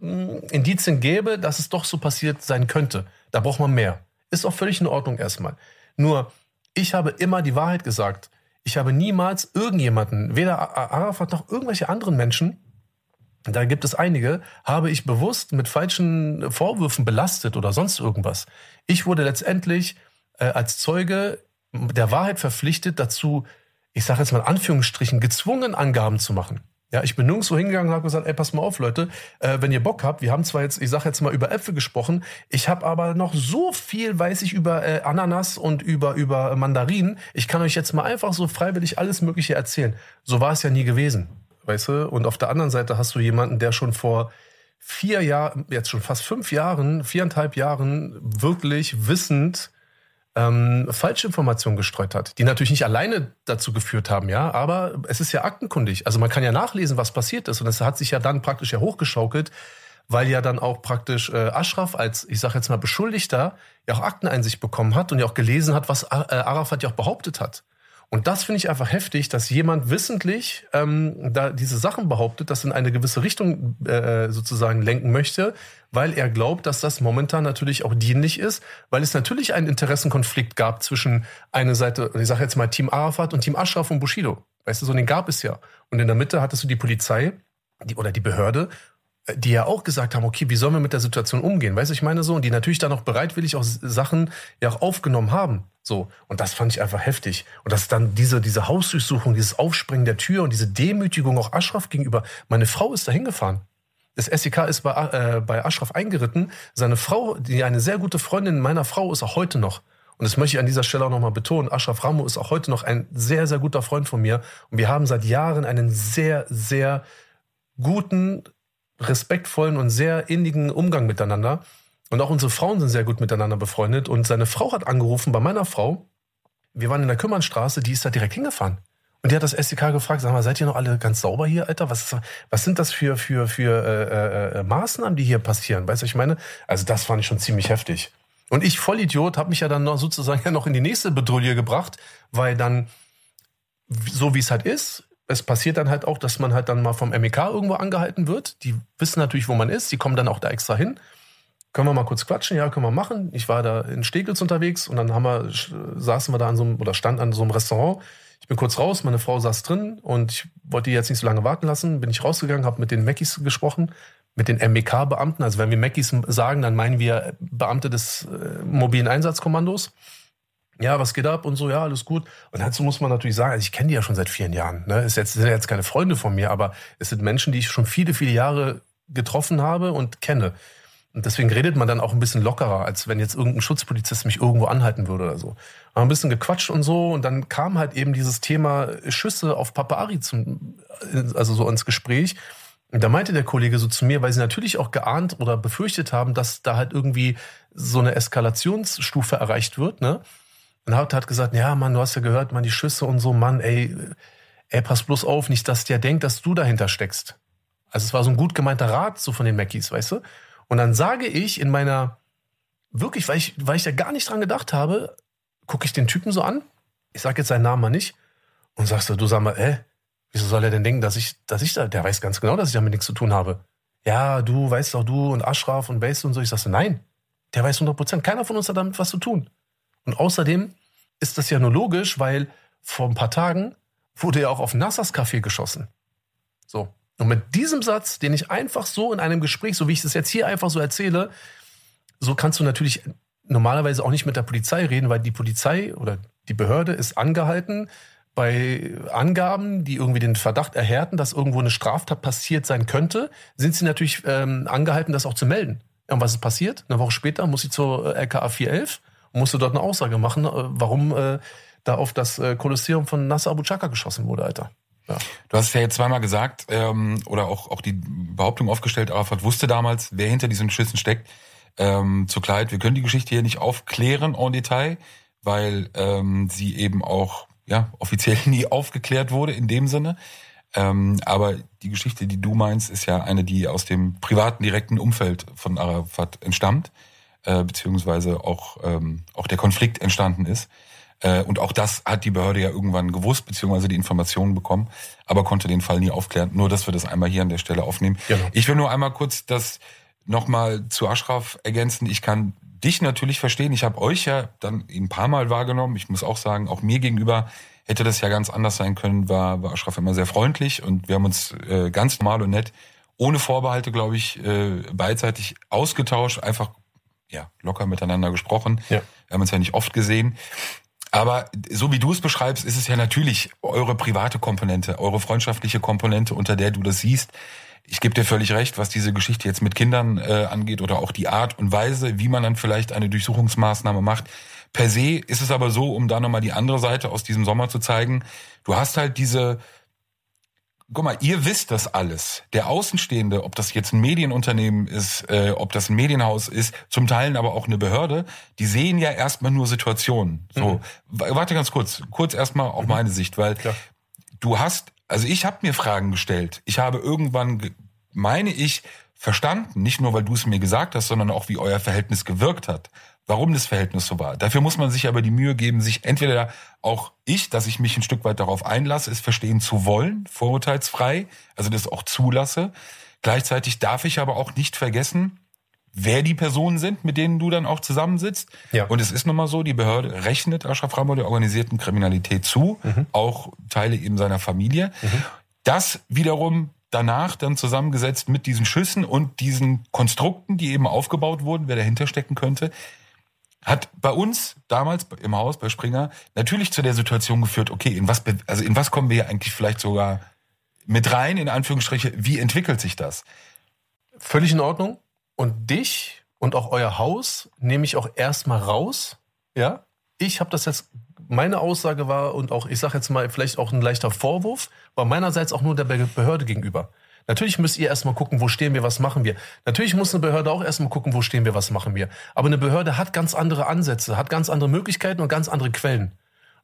Indizien gäbe, dass es doch so passiert sein könnte. Da braucht man mehr. Ist auch völlig in Ordnung erstmal. Nur, ich habe immer die Wahrheit gesagt. Ich habe niemals irgendjemanden, weder Arafat noch irgendwelche anderen Menschen, da gibt es einige, habe ich bewusst mit falschen Vorwürfen belastet oder sonst irgendwas. Ich wurde letztendlich äh, als Zeuge der Wahrheit verpflichtet, dazu ich sage jetzt mal Anführungsstrichen, gezwungen, Angaben zu machen. Ja, ich bin nirgendwo hingegangen und habe gesagt, ey, pass mal auf, Leute, äh, wenn ihr Bock habt, wir haben zwar jetzt, ich sage jetzt mal über Äpfel gesprochen, ich habe aber noch so viel, weiß ich über äh, Ananas und über über Mandarinen. Ich kann euch jetzt mal einfach so freiwillig alles Mögliche erzählen. So war es ja nie gewesen, weißt du? Und auf der anderen Seite hast du jemanden, der schon vor vier Jahren, jetzt schon fast fünf Jahren, viereinhalb Jahren wirklich wissend ähm, Falschinformationen gestreut hat, die natürlich nicht alleine dazu geführt haben, ja, aber es ist ja aktenkundig. Also man kann ja nachlesen, was passiert ist und es hat sich ja dann praktisch ja hochgeschaukelt, weil ja dann auch praktisch äh, Ashraf als, ich sage jetzt mal, Beschuldigter ja auch Akteneinsicht bekommen hat und ja auch gelesen hat, was äh, Arafat ja auch behauptet hat. Und das finde ich einfach heftig, dass jemand wissentlich ähm, da diese Sachen behauptet, das in eine gewisse Richtung äh, sozusagen lenken möchte, weil er glaubt, dass das momentan natürlich auch dienlich ist, weil es natürlich einen Interessenkonflikt gab zwischen einer Seite, ich sage jetzt mal Team Arafat und Team Ashraf und Bushido. Weißt du, so den gab es ja. Und in der Mitte hattest du die Polizei die, oder die Behörde, die ja auch gesagt haben, okay, wie sollen wir mit der Situation umgehen? Weißt du, ich meine so, und die natürlich dann auch bereitwillig auch Sachen ja auch aufgenommen haben. So. Und das fand ich einfach heftig. Und dass dann diese, diese Hausdurchsuchung, dieses Aufspringen der Tür und diese Demütigung auch Aschraf gegenüber. Meine Frau ist da hingefahren. Das SEK ist bei, äh, bei Aschraf eingeritten. Seine Frau, die eine sehr gute Freundin meiner Frau ist, auch heute noch. Und das möchte ich an dieser Stelle auch nochmal betonen. Ashraf Ramo ist auch heute noch ein sehr, sehr guter Freund von mir. Und wir haben seit Jahren einen sehr, sehr guten, respektvollen und sehr innigen Umgang miteinander. Und auch unsere Frauen sind sehr gut miteinander befreundet. Und seine Frau hat angerufen bei meiner Frau. Wir waren in der Kümmernstraße, die ist da direkt hingefahren. Und die hat das SDK gefragt, sag mal, seid ihr noch alle ganz sauber hier, Alter? Was, was sind das für, für, für äh, äh, Maßnahmen, die hier passieren? Weißt du, ich meine? Also das fand ich schon ziemlich heftig. Und ich, Vollidiot, habe mich ja dann noch sozusagen ja noch in die nächste Bedrohung gebracht, weil dann, so wie es halt ist, es passiert dann halt auch, dass man halt dann mal vom MEK irgendwo angehalten wird. Die wissen natürlich, wo man ist. Die kommen dann auch da extra hin. Können wir mal kurz quatschen? Ja, können wir machen. Ich war da in Steglitz unterwegs und dann haben wir, saßen wir da an so einem, oder stand an so einem Restaurant. Ich bin kurz raus, meine Frau saß drin und ich wollte die jetzt nicht so lange warten lassen. Bin ich rausgegangen, habe mit den Mackies gesprochen, mit den MEK-Beamten. Also wenn wir Mackies sagen, dann meinen wir Beamte des äh, mobilen Einsatzkommandos ja, was geht ab und so, ja, alles gut. Und dazu muss man natürlich sagen, also ich kenne die ja schon seit vielen Jahren. Ne? Es sind jetzt keine Freunde von mir, aber es sind Menschen, die ich schon viele, viele Jahre getroffen habe und kenne. Und deswegen redet man dann auch ein bisschen lockerer, als wenn jetzt irgendein Schutzpolizist mich irgendwo anhalten würde oder so. Haben ein bisschen gequatscht und so und dann kam halt eben dieses Thema Schüsse auf Papari zum, also so ins Gespräch. Und da meinte der Kollege so zu mir, weil sie natürlich auch geahnt oder befürchtet haben, dass da halt irgendwie so eine Eskalationsstufe erreicht wird, ne? Und hat, hat gesagt, ja, Mann, du hast ja gehört, man, die Schüsse und so, Mann, ey, ey, pass bloß auf, nicht, dass der denkt, dass du dahinter steckst. Also es war so ein gut gemeinter Rat so von den Mackies, weißt du? Und dann sage ich in meiner, wirklich, weil ich, weil ich da gar nicht dran gedacht habe, gucke ich den Typen so an, ich sage jetzt seinen Namen mal nicht, und sagst du, du sag mal, äh, wieso soll er denn denken, dass ich, dass ich da, der weiß ganz genau, dass ich damit nichts zu tun habe. Ja, du weißt doch, du und Ashraf und Base und so. Ich sagte, nein, der weiß 100 Prozent. Keiner von uns hat damit was zu tun. Und außerdem ist das ja nur logisch, weil vor ein paar Tagen wurde ja auch auf Nassers Café geschossen. So. Und mit diesem Satz, den ich einfach so in einem Gespräch, so wie ich es jetzt hier einfach so erzähle, so kannst du natürlich normalerweise auch nicht mit der Polizei reden, weil die Polizei oder die Behörde ist angehalten, bei Angaben, die irgendwie den Verdacht erhärten, dass irgendwo eine Straftat passiert sein könnte, sind sie natürlich ähm, angehalten, das auch zu melden. Und was ist passiert? Eine Woche später muss sie zur äh, LKA 411 musste dort eine Aussage machen, äh, warum äh, da auf das äh, Kolosseum von Nasser Abu Chaka geschossen wurde, Alter. Ja. Du hast ja jetzt zweimal gesagt, ähm, oder auch, auch die Behauptung aufgestellt, Arafat wusste damals, wer hinter diesen Schüssen steckt. Ähm, zu Kleid, wir können die Geschichte hier nicht aufklären en Detail, weil ähm, sie eben auch ja offiziell nie aufgeklärt wurde in dem Sinne. Ähm, aber die Geschichte, die du meinst, ist ja eine, die aus dem privaten, direkten Umfeld von Arafat entstammt äh, beziehungsweise auch, ähm, auch der Konflikt entstanden ist. Äh, und auch das hat die Behörde ja irgendwann gewusst, beziehungsweise die Informationen bekommen, aber konnte den Fall nie aufklären. Nur, dass wir das einmal hier an der Stelle aufnehmen. Genau. Ich will nur einmal kurz das nochmal zu Ashraf ergänzen. Ich kann dich natürlich verstehen. Ich habe euch ja dann ein paar Mal wahrgenommen. Ich muss auch sagen, auch mir gegenüber hätte das ja ganz anders sein können. War, war Ashraf immer sehr freundlich und wir haben uns äh, ganz normal und nett, ohne Vorbehalte, glaube ich, äh, beidseitig ausgetauscht. Einfach ja, locker miteinander gesprochen. Ja. Wir haben uns ja nicht oft gesehen. Aber so wie du es beschreibst, ist es ja natürlich eure private Komponente, eure freundschaftliche Komponente, unter der du das siehst. Ich gebe dir völlig recht, was diese Geschichte jetzt mit Kindern äh, angeht oder auch die Art und Weise, wie man dann vielleicht eine Durchsuchungsmaßnahme macht. Per se ist es aber so, um da nochmal die andere Seite aus diesem Sommer zu zeigen, du hast halt diese guck mal, ihr wisst das alles. Der Außenstehende, ob das jetzt ein Medienunternehmen ist, äh, ob das ein Medienhaus ist, zum Teil aber auch eine Behörde, die sehen ja erstmal nur Situationen. So, mhm. warte ganz kurz, kurz erstmal auch mhm. meine Sicht, weil Klar. du hast, also ich habe mir Fragen gestellt. Ich habe irgendwann, meine ich, verstanden, nicht nur weil du es mir gesagt hast, sondern auch wie euer Verhältnis gewirkt hat warum das Verhältnis so war. Dafür muss man sich aber die Mühe geben, sich entweder auch ich, dass ich mich ein Stück weit darauf einlasse, es verstehen zu wollen, vorurteilsfrei, also das auch zulasse. Gleichzeitig darf ich aber auch nicht vergessen, wer die Personen sind, mit denen du dann auch zusammensitzt. Ja. Und es ist nun mal so, die Behörde rechnet Ashraf Ramo der organisierten Kriminalität zu, mhm. auch Teile eben seiner Familie. Mhm. Das wiederum danach dann zusammengesetzt mit diesen Schüssen und diesen Konstrukten, die eben aufgebaut wurden, wer dahinter stecken könnte, hat bei uns damals im Haus bei Springer natürlich zu der Situation geführt, okay, in was, also in was kommen wir eigentlich vielleicht sogar mit rein, in Anführungsstriche, wie entwickelt sich das? Völlig in Ordnung. Und dich und auch euer Haus nehme ich auch erstmal raus. Ja, ich habe das jetzt, meine Aussage war und auch, ich sage jetzt mal, vielleicht auch ein leichter Vorwurf, war meinerseits auch nur der Behörde gegenüber. Natürlich müsst ihr erstmal gucken, wo stehen wir, was machen wir. Natürlich muss eine Behörde auch erstmal gucken, wo stehen wir, was machen wir. Aber eine Behörde hat ganz andere Ansätze, hat ganz andere Möglichkeiten und ganz andere Quellen.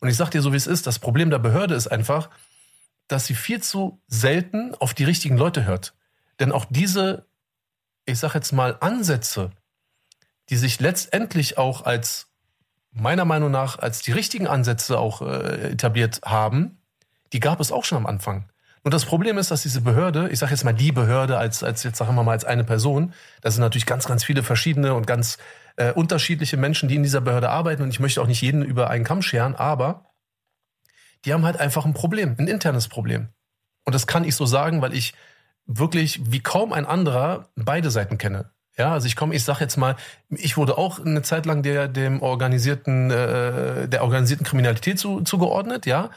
Und ich sag dir so, wie es ist, das Problem der Behörde ist einfach, dass sie viel zu selten auf die richtigen Leute hört. Denn auch diese, ich sag jetzt mal, Ansätze, die sich letztendlich auch als, meiner Meinung nach, als die richtigen Ansätze auch äh, etabliert haben, die gab es auch schon am Anfang. Und das Problem ist, dass diese Behörde, ich sage jetzt mal die Behörde als, als jetzt sagen wir mal als eine Person, das sind natürlich ganz, ganz viele verschiedene und ganz äh, unterschiedliche Menschen, die in dieser Behörde arbeiten. Und ich möchte auch nicht jeden über einen Kamm scheren, aber die haben halt einfach ein Problem, ein internes Problem. Und das kann ich so sagen, weil ich wirklich wie kaum ein anderer beide Seiten kenne. Ja, also ich komme, ich sag jetzt mal, ich wurde auch eine Zeit lang der dem organisierten äh, der organisierten Kriminalität zu, zugeordnet, ja.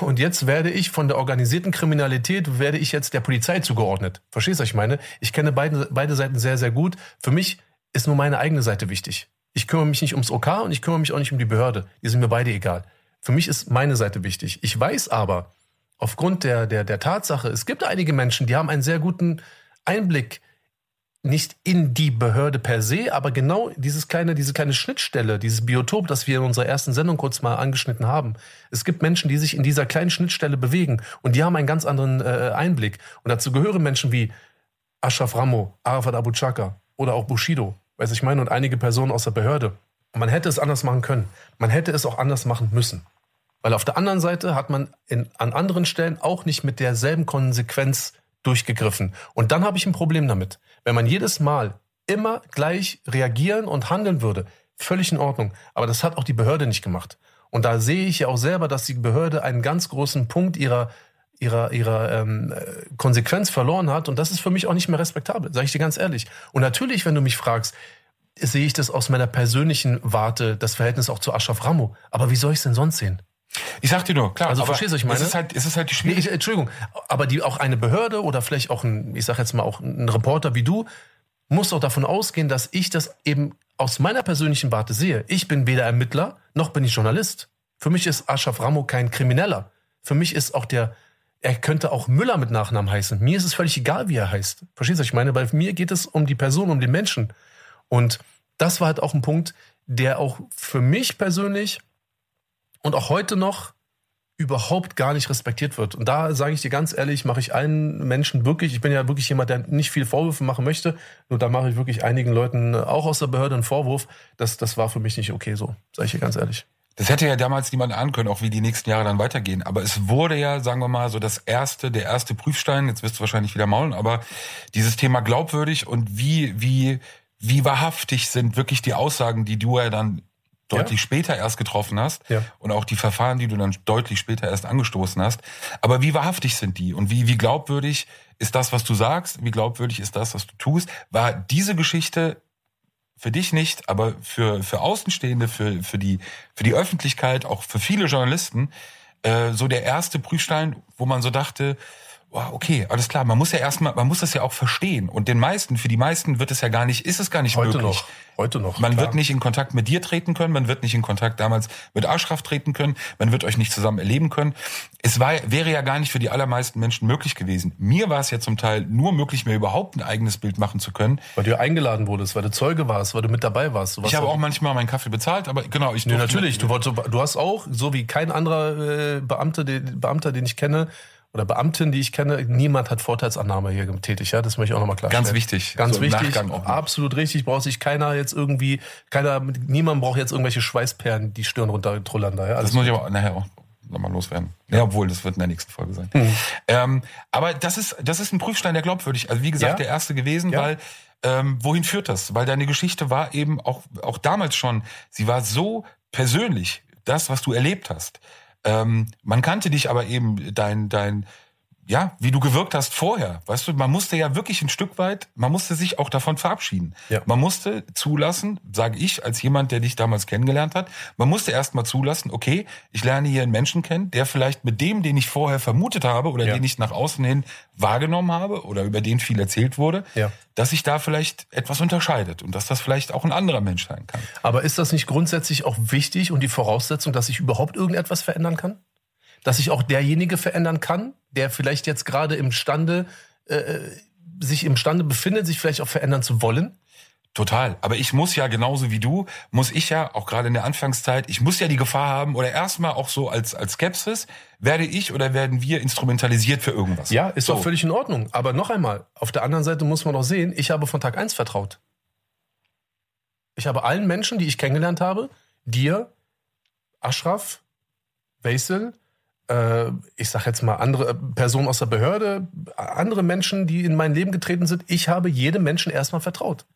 Und jetzt werde ich von der organisierten Kriminalität, werde ich jetzt der Polizei zugeordnet. Verstehst du, was ich meine? Ich kenne beide, beide Seiten sehr, sehr gut. Für mich ist nur meine eigene Seite wichtig. Ich kümmere mich nicht ums OK und ich kümmere mich auch nicht um die Behörde. Die sind mir beide egal. Für mich ist meine Seite wichtig. Ich weiß aber, aufgrund der, der, der Tatsache, es gibt einige Menschen, die haben einen sehr guten Einblick nicht in die Behörde per se, aber genau dieses kleine, diese kleine Schnittstelle, dieses Biotop, das wir in unserer ersten Sendung kurz mal angeschnitten haben. Es gibt Menschen, die sich in dieser kleinen Schnittstelle bewegen und die haben einen ganz anderen äh, Einblick. Und dazu gehören Menschen wie Ashraf Ramo, Arafat Abu Chaka oder auch Bushido, weiß ich meine, und einige Personen aus der Behörde. Und man hätte es anders machen können. Man hätte es auch anders machen müssen. Weil auf der anderen Seite hat man in, an anderen Stellen auch nicht mit derselben Konsequenz durchgegriffen. Und dann habe ich ein Problem damit. Wenn man jedes Mal immer gleich reagieren und handeln würde, völlig in Ordnung. Aber das hat auch die Behörde nicht gemacht. Und da sehe ich ja auch selber, dass die Behörde einen ganz großen Punkt ihrer ihrer ihrer ähm, Konsequenz verloren hat und das ist für mich auch nicht mehr respektabel, sage ich dir ganz ehrlich. Und natürlich, wenn du mich fragst, sehe ich das aus meiner persönlichen Warte, das Verhältnis auch zu Ashraf Ramo. Aber wie soll ich es denn sonst sehen? Ich sag dir nur, klar. Also verstehst du, ich meine? Es ist halt, es ist halt die Nee, Schwierigkeit. ich, Entschuldigung, aber die auch eine Behörde oder vielleicht auch ein, ich sag jetzt mal auch ein Reporter wie du, muss auch davon ausgehen, dass ich das eben aus meiner persönlichen Warte sehe. Ich bin weder Ermittler noch bin ich Journalist. Für mich ist Ashraf Ramo kein Krimineller. Für mich ist auch der, er könnte auch Müller mit Nachnamen heißen. Mir ist es völlig egal, wie er heißt. Verstehst du, was ich meine? Weil mir geht es um die Person, um den Menschen. Und das war halt auch ein Punkt, der auch für mich persönlich und auch heute noch überhaupt gar nicht respektiert wird. Und da sage ich dir ganz ehrlich, mache ich allen Menschen wirklich, ich bin ja wirklich jemand, der nicht viel Vorwürfe machen möchte, nur da mache ich wirklich einigen Leuten auch aus der Behörde einen Vorwurf. Das, das war für mich nicht okay so, sage ich dir ganz ehrlich. Das hätte ja damals niemand ahnen können, auch wie die nächsten Jahre dann weitergehen. Aber es wurde ja, sagen wir mal, so das erste, der erste Prüfstein. Jetzt wirst du wahrscheinlich wieder maulen, aber dieses Thema glaubwürdig und wie, wie, wie wahrhaftig sind wirklich die Aussagen, die du ja dann deutlich Ja. später erst getroffen hast Ja. und auch die Verfahren, die du dann deutlich später erst angestoßen hast. Aber wie wahrhaftig sind die und wie, wie glaubwürdig ist das, was du sagst? Wie glaubwürdig ist das, was du tust? War diese Geschichte für dich nicht, aber für, für Außenstehende, für, für, die, für die Öffentlichkeit, auch für viele Journalisten, äh, so der erste Prüfstein, wo man so dachte, wow, okay, alles klar, man muss ja erstmal, man muss das ja auch verstehen. Und den meisten, für die meisten wird es ja gar nicht, ist es gar nicht Heute möglich. noch, heute noch. Man klar. wird nicht in Kontakt mit dir treten können, man wird nicht in Kontakt damals mit Ashraf treten können, man wird euch nicht zusammen erleben können. Es war, wäre ja gar nicht für die allermeisten Menschen möglich gewesen. Mir war es ja zum Teil nur möglich, mir überhaupt ein eigenes Bild machen zu können. Weil du eingeladen wurdest, weil du Zeuge warst, weil du mit dabei warst. Warst Ich habe auch manchmal meinen Kaffee bezahlt, aber genau, ich Nee, natürlich. Du, wolltest, du hast auch, so wie kein anderer äh, Beamte, den, Beamter, den ich kenne, oder Beamtin, die ich kenne, niemand hat Vorteilsannahme hier getätigt. Ja, das möchte ich auch nochmal klarstellen. Ganz wichtig. Ganz So wichtig. Absolut richtig. Braucht sich keiner jetzt irgendwie, keiner, niemand braucht jetzt irgendwelche Schweißperlen, die Stirn runtertrullern da. Ja, Das muss ich aber nachher auch nochmal loswerden. Ja, obwohl, das wird in der nächsten Folge sein. Mhm. Ähm, aber das ist, das ist ein Prüfstein, der glaubwürdig. Also wie gesagt, Ja. der erste gewesen, Ja. weil ähm, wohin führt das? Weil deine Geschichte war eben auch, auch damals schon, sie war so persönlich, das, was du erlebt hast. Ähm, man kannte dich aber eben, dein, dein, ja, wie du gewirkt hast vorher. Weißt du, man musste ja wirklich ein Stück weit, man musste sich auch davon verabschieden. Ja. Man musste zulassen, sage ich, als jemand, der dich damals kennengelernt hat, man musste erst mal zulassen, okay, ich lerne hier einen Menschen kennen, der vielleicht mit dem, den ich vorher vermutet habe oder Ja. den ich nach außen hin wahrgenommen habe oder über den viel erzählt wurde, Ja. dass sich da vielleicht etwas unterscheidet und dass das vielleicht auch ein anderer Mensch sein kann. Aber ist das nicht grundsätzlich auch wichtig und die Voraussetzung, dass sich überhaupt irgendetwas verändern kann? Dass sich auch derjenige verändern kann, der vielleicht jetzt gerade imstande, äh, sich imstande befindet, sich vielleicht auch verändern zu wollen? Total. Aber ich muss ja genauso wie du, muss ich ja, auch gerade in der Anfangszeit, ich muss ja die Gefahr haben oder erstmal auch so als, als Skepsis, werde ich oder werden wir instrumentalisiert für irgendwas? Ja, ist so. doch völlig in Ordnung. Aber noch einmal, auf der anderen Seite muss man doch sehen, ich habe von Tag eins vertraut. Ich habe allen Menschen, die ich kennengelernt habe, dir, Ashraf, äh, ich sag jetzt mal andere äh, Personen aus der Behörde, andere Menschen, die in mein Leben getreten sind, ich habe jedem Menschen erstmal vertraut.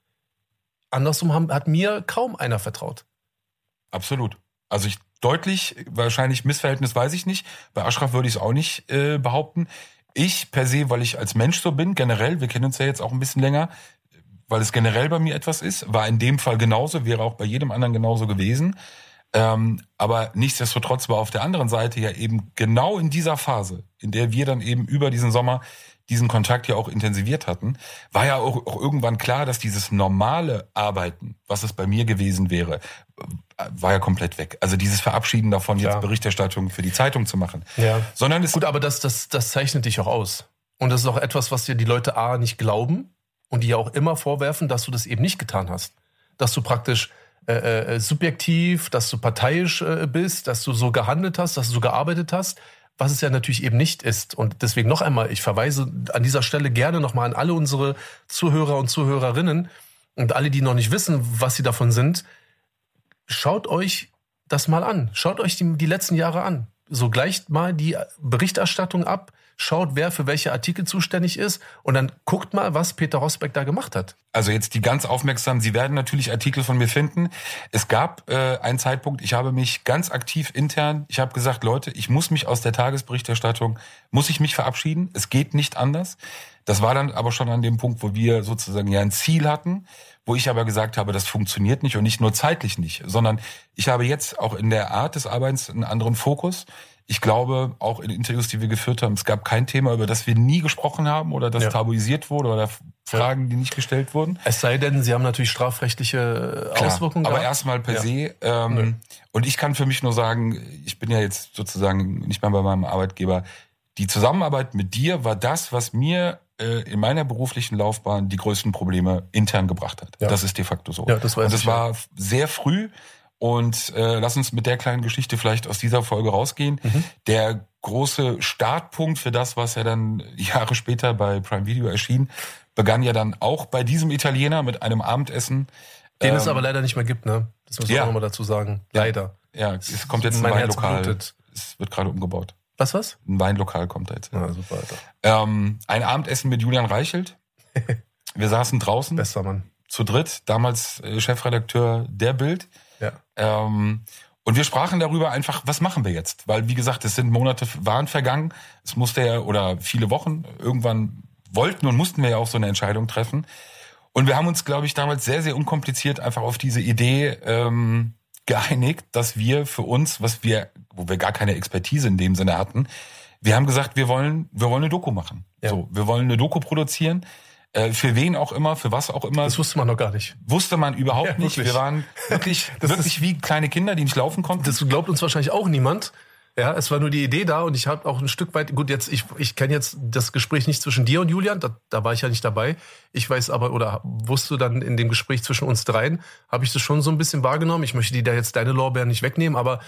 Andersrum haben, hat mir kaum einer vertraut. Absolut. Also ich deutlich, wahrscheinlich Missverhältnis weiß ich nicht. Bei Ashraf würde ich es auch nicht äh, behaupten. Ich per se, weil ich als Mensch so bin, generell, wir kennen uns ja jetzt auch ein bisschen länger, weil es generell bei mir etwas ist, war in dem Fall genauso, wäre auch bei jedem anderen genauso gewesen. Ähm, aber nichtsdestotrotz war auf der anderen Seite ja eben genau in dieser Phase, in der wir dann eben über diesen Sommer diesen Kontakt ja auch intensiviert hatten, war ja auch, auch irgendwann klar, dass dieses normale Arbeiten, was es bei mir gewesen wäre, äh, war ja komplett weg. Also dieses Verabschieden davon, Klar. jetzt Berichterstattung für die Zeitung zu machen. Ja. Sondern es Gut, aber das, das, das zeichnet dich auch aus. Und das ist auch etwas, was dir die Leute A nicht glauben und die ja auch immer vorwerfen, dass du das eben nicht getan hast. Dass du praktisch äh, äh, subjektiv, dass du parteiisch äh, bist, dass du so gehandelt hast, dass du so gearbeitet hast, was es ja natürlich eben nicht ist. Und deswegen noch einmal, ich verweise an dieser Stelle gerne nochmal an alle unsere Zuhörer und Zuhörerinnen und alle, die noch nicht wissen, was sie davon sind, schaut euch das mal an. Schaut euch die, die letzten Jahre an. So gleicht mal die Berichterstattung ab, schaut, wer für welche Artikel zuständig ist und dann guckt mal, was Peter Rosbeck da gemacht hat. Also jetzt die ganz aufmerksamen, Sie werden natürlich Artikel von mir finden. Es gab äh, einen Zeitpunkt, ich habe mich ganz aktiv intern, ich habe gesagt, Leute, ich muss mich aus der Tagesberichterstattung, muss ich mich verabschieden. Es geht nicht anders. Das war dann aber schon an dem Punkt, wo wir sozusagen ja ein Ziel hatten, wo ich aber gesagt habe, das funktioniert nicht und nicht nur zeitlich nicht, sondern ich habe jetzt auch in der Art des Arbeitens einen anderen Fokus. Ich glaube, auch in Interviews, die wir geführt haben, es gab kein Thema, über das wir nie gesprochen haben oder das Ja. tabuisiert wurde oder Fragen, die nicht gestellt wurden. Es sei denn, sie haben natürlich strafrechtliche äh, Klar, Auswirkungen. aber gehabt. erstmal per Ja. se. Ähm, und ich kann für mich nur sagen, ich bin ja jetzt sozusagen nicht mehr bei meinem Arbeitgeber. Die Zusammenarbeit mit dir war das, was mir äh, in meiner beruflichen Laufbahn die größten Probleme intern gebracht hat. Ja. Das ist de facto so. Ja, das weiß und das ich, ja. war sehr früh. Und äh, lass uns mit der kleinen Geschichte vielleicht aus dieser Folge rausgehen. Mhm. Der große Startpunkt für das, was ja dann Jahre später bei Prime Video erschien, begann ja dann auch bei diesem Italiener mit einem Abendessen. Den es Ähm, aber leider nicht mehr gibt, ne? Das muss man ja. auch nochmal dazu sagen. Leider. Ja, es kommt jetzt ein Mein Weinlokal. Es wird gerade umgebaut. Was, was? Ein Weinlokal kommt da jetzt. Ja, super, Alter. Ähm, ein Abendessen mit Julian Reichelt. Wir saßen draußen Bester Mann. zu dritt, damals äh, Chefredakteur der Bild. Ja. Ähm, und wir sprachen darüber einfach, was machen wir jetzt? Weil, wie gesagt, es sind Monate, waren vergangen. Es musste ja, oder viele Wochen, irgendwann wollten und mussten wir ja auch so eine Entscheidung treffen. Und wir haben uns, glaube ich, damals sehr, sehr unkompliziert einfach auf diese Idee ähm, geeinigt, dass wir für uns, was wir, wo wir gar keine Expertise in dem Sinne hatten, wir haben gesagt, wir wollen, wir wollen eine Doku machen. Ja. So, wir wollen eine Doku produzieren. Äh, für wen auch immer, für was auch immer Das wusste man noch gar nicht. wusste man überhaupt Ja, nicht. Wir waren wirklich, Das wirklich wie kleine Kinder, die nicht laufen konnten. Das glaubt uns wahrscheinlich auch niemand. Ja, es war nur die Idee da und ich habe auch ein Stück weit, gut, jetzt, ich, ich kenne jetzt das Gespräch nicht zwischen dir und Julian, da, da war ich ja nicht dabei. Ich weiß aber, oder wusste dann in dem Gespräch zwischen uns dreien, habe ich das schon so ein bisschen wahrgenommen. Ich möchte dir da jetzt deine Lorbeeren nicht wegnehmen, aber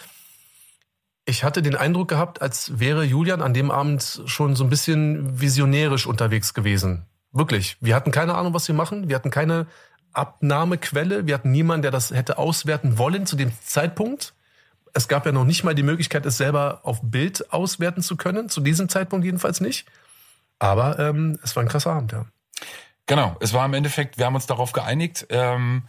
ich hatte den Eindruck gehabt, als wäre Julian an dem Abend schon so ein bisschen visionärisch unterwegs gewesen. Wirklich. Wir hatten keine Ahnung, was wir machen. Wir hatten keine Abnahmequelle. Wir hatten niemanden, der das hätte auswerten wollen zu dem Zeitpunkt. Es gab ja noch nicht mal die Möglichkeit, es selber auf Bild auswerten zu können. Zu diesem Zeitpunkt jedenfalls nicht. Aber ähm, es war ein krasser Abend, ja. Genau, es war im Endeffekt, wir haben uns darauf geeinigt, ähm,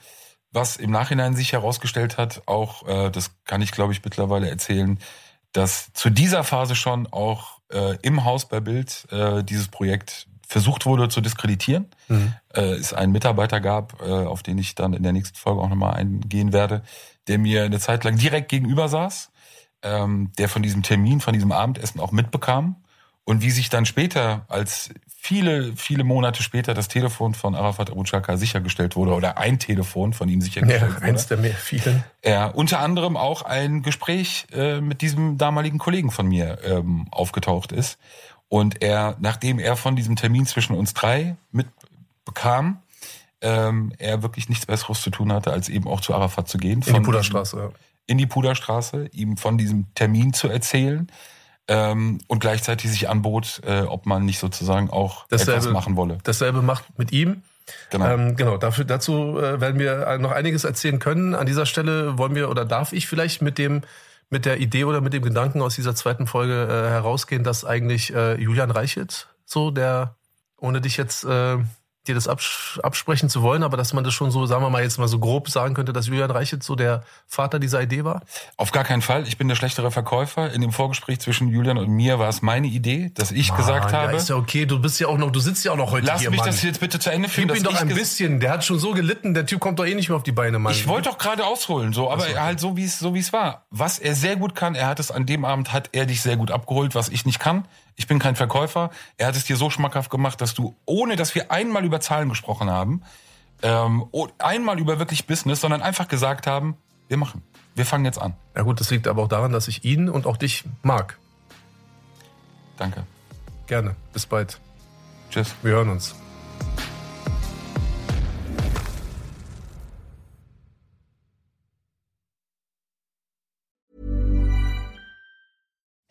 was im Nachhinein sich herausgestellt hat, auch, äh, das kann ich glaube ich mittlerweile erzählen, dass zu dieser Phase schon auch äh, im Haus bei Bild äh, dieses Projekt versucht wurde zu diskreditieren. Äh, es einen Mitarbeiter gab, äh, auf den ich dann in der nächsten Folge auch nochmal eingehen werde, der mir eine Zeit lang direkt gegenüber saß, ähm, der von diesem Termin, von diesem Abendessen auch mitbekam. Und wie sich dann später, als viele, viele Monate später das Telefon von Arafat Abu sichergestellt wurde, oder ein Telefon von ihm ja sichergestellt eins wurde, der mehr vielen. ja, unter anderem auch ein Gespräch äh, mit diesem damaligen Kollegen von mir ähm, aufgetaucht ist. Und er, nachdem er von diesem Termin zwischen uns drei mitbekam, ähm, er wirklich nichts Besseres zu tun hatte, als eben auch zu Arafat zu gehen. In die Puderstraße, ja. In die Puderstraße, ihm von diesem Termin zu erzählen. Ähm, und gleichzeitig sich anbot, äh, ob man nicht sozusagen auch etwas machen wolle. Dasselbe macht mit ihm. Genau. Ähm, genau, dafür, dazu äh, werden wir noch einiges erzählen können. An dieser Stelle wollen wir oder darf ich vielleicht mit dem mit der Idee oder mit dem Gedanken aus dieser zweiten Folge äh, herausgehen, dass eigentlich äh, Julian Reichelt so der, ohne dich jetzt äh, dir das abs absprechen zu wollen, aber dass man das schon so, sagen wir mal jetzt mal so grob sagen könnte, dass Julian Reichelt so der Vater dieser Idee war? Auf gar keinen Fall. Ich bin der schlechtere Verkäufer. In dem Vorgespräch zwischen Julian und mir war es meine Idee, dass ich Mann, gesagt ja, habe. ist ja okay, du bist ja auch noch, du sitzt ja auch noch heute Lass hier, mich Mann. das jetzt bitte zu Ende führen. Gib dass doch ein bisschen, der hat schon so gelitten, der Typ kommt doch eh nicht mehr auf die Beine, Mann. Ich wollte doch gerade ausholen, so, aber halt so wie es so wie es war. Was er sehr gut kann, er hat es an dem Abend hat er dich sehr gut abgeholt, was ich nicht kann. Ich bin kein Verkäufer. Er hat es dir so schmackhaft gemacht, dass du ohne, dass wir einmal über Zahlen gesprochen haben, ähm, einmal über wirklich Business, sondern einfach gesagt haben, wir machen, wir fangen jetzt an. Ja gut, das liegt aber auch daran, dass ich ihn und auch dich mag. Danke. Gerne. Bis bald. Tschüss. Wir hören uns.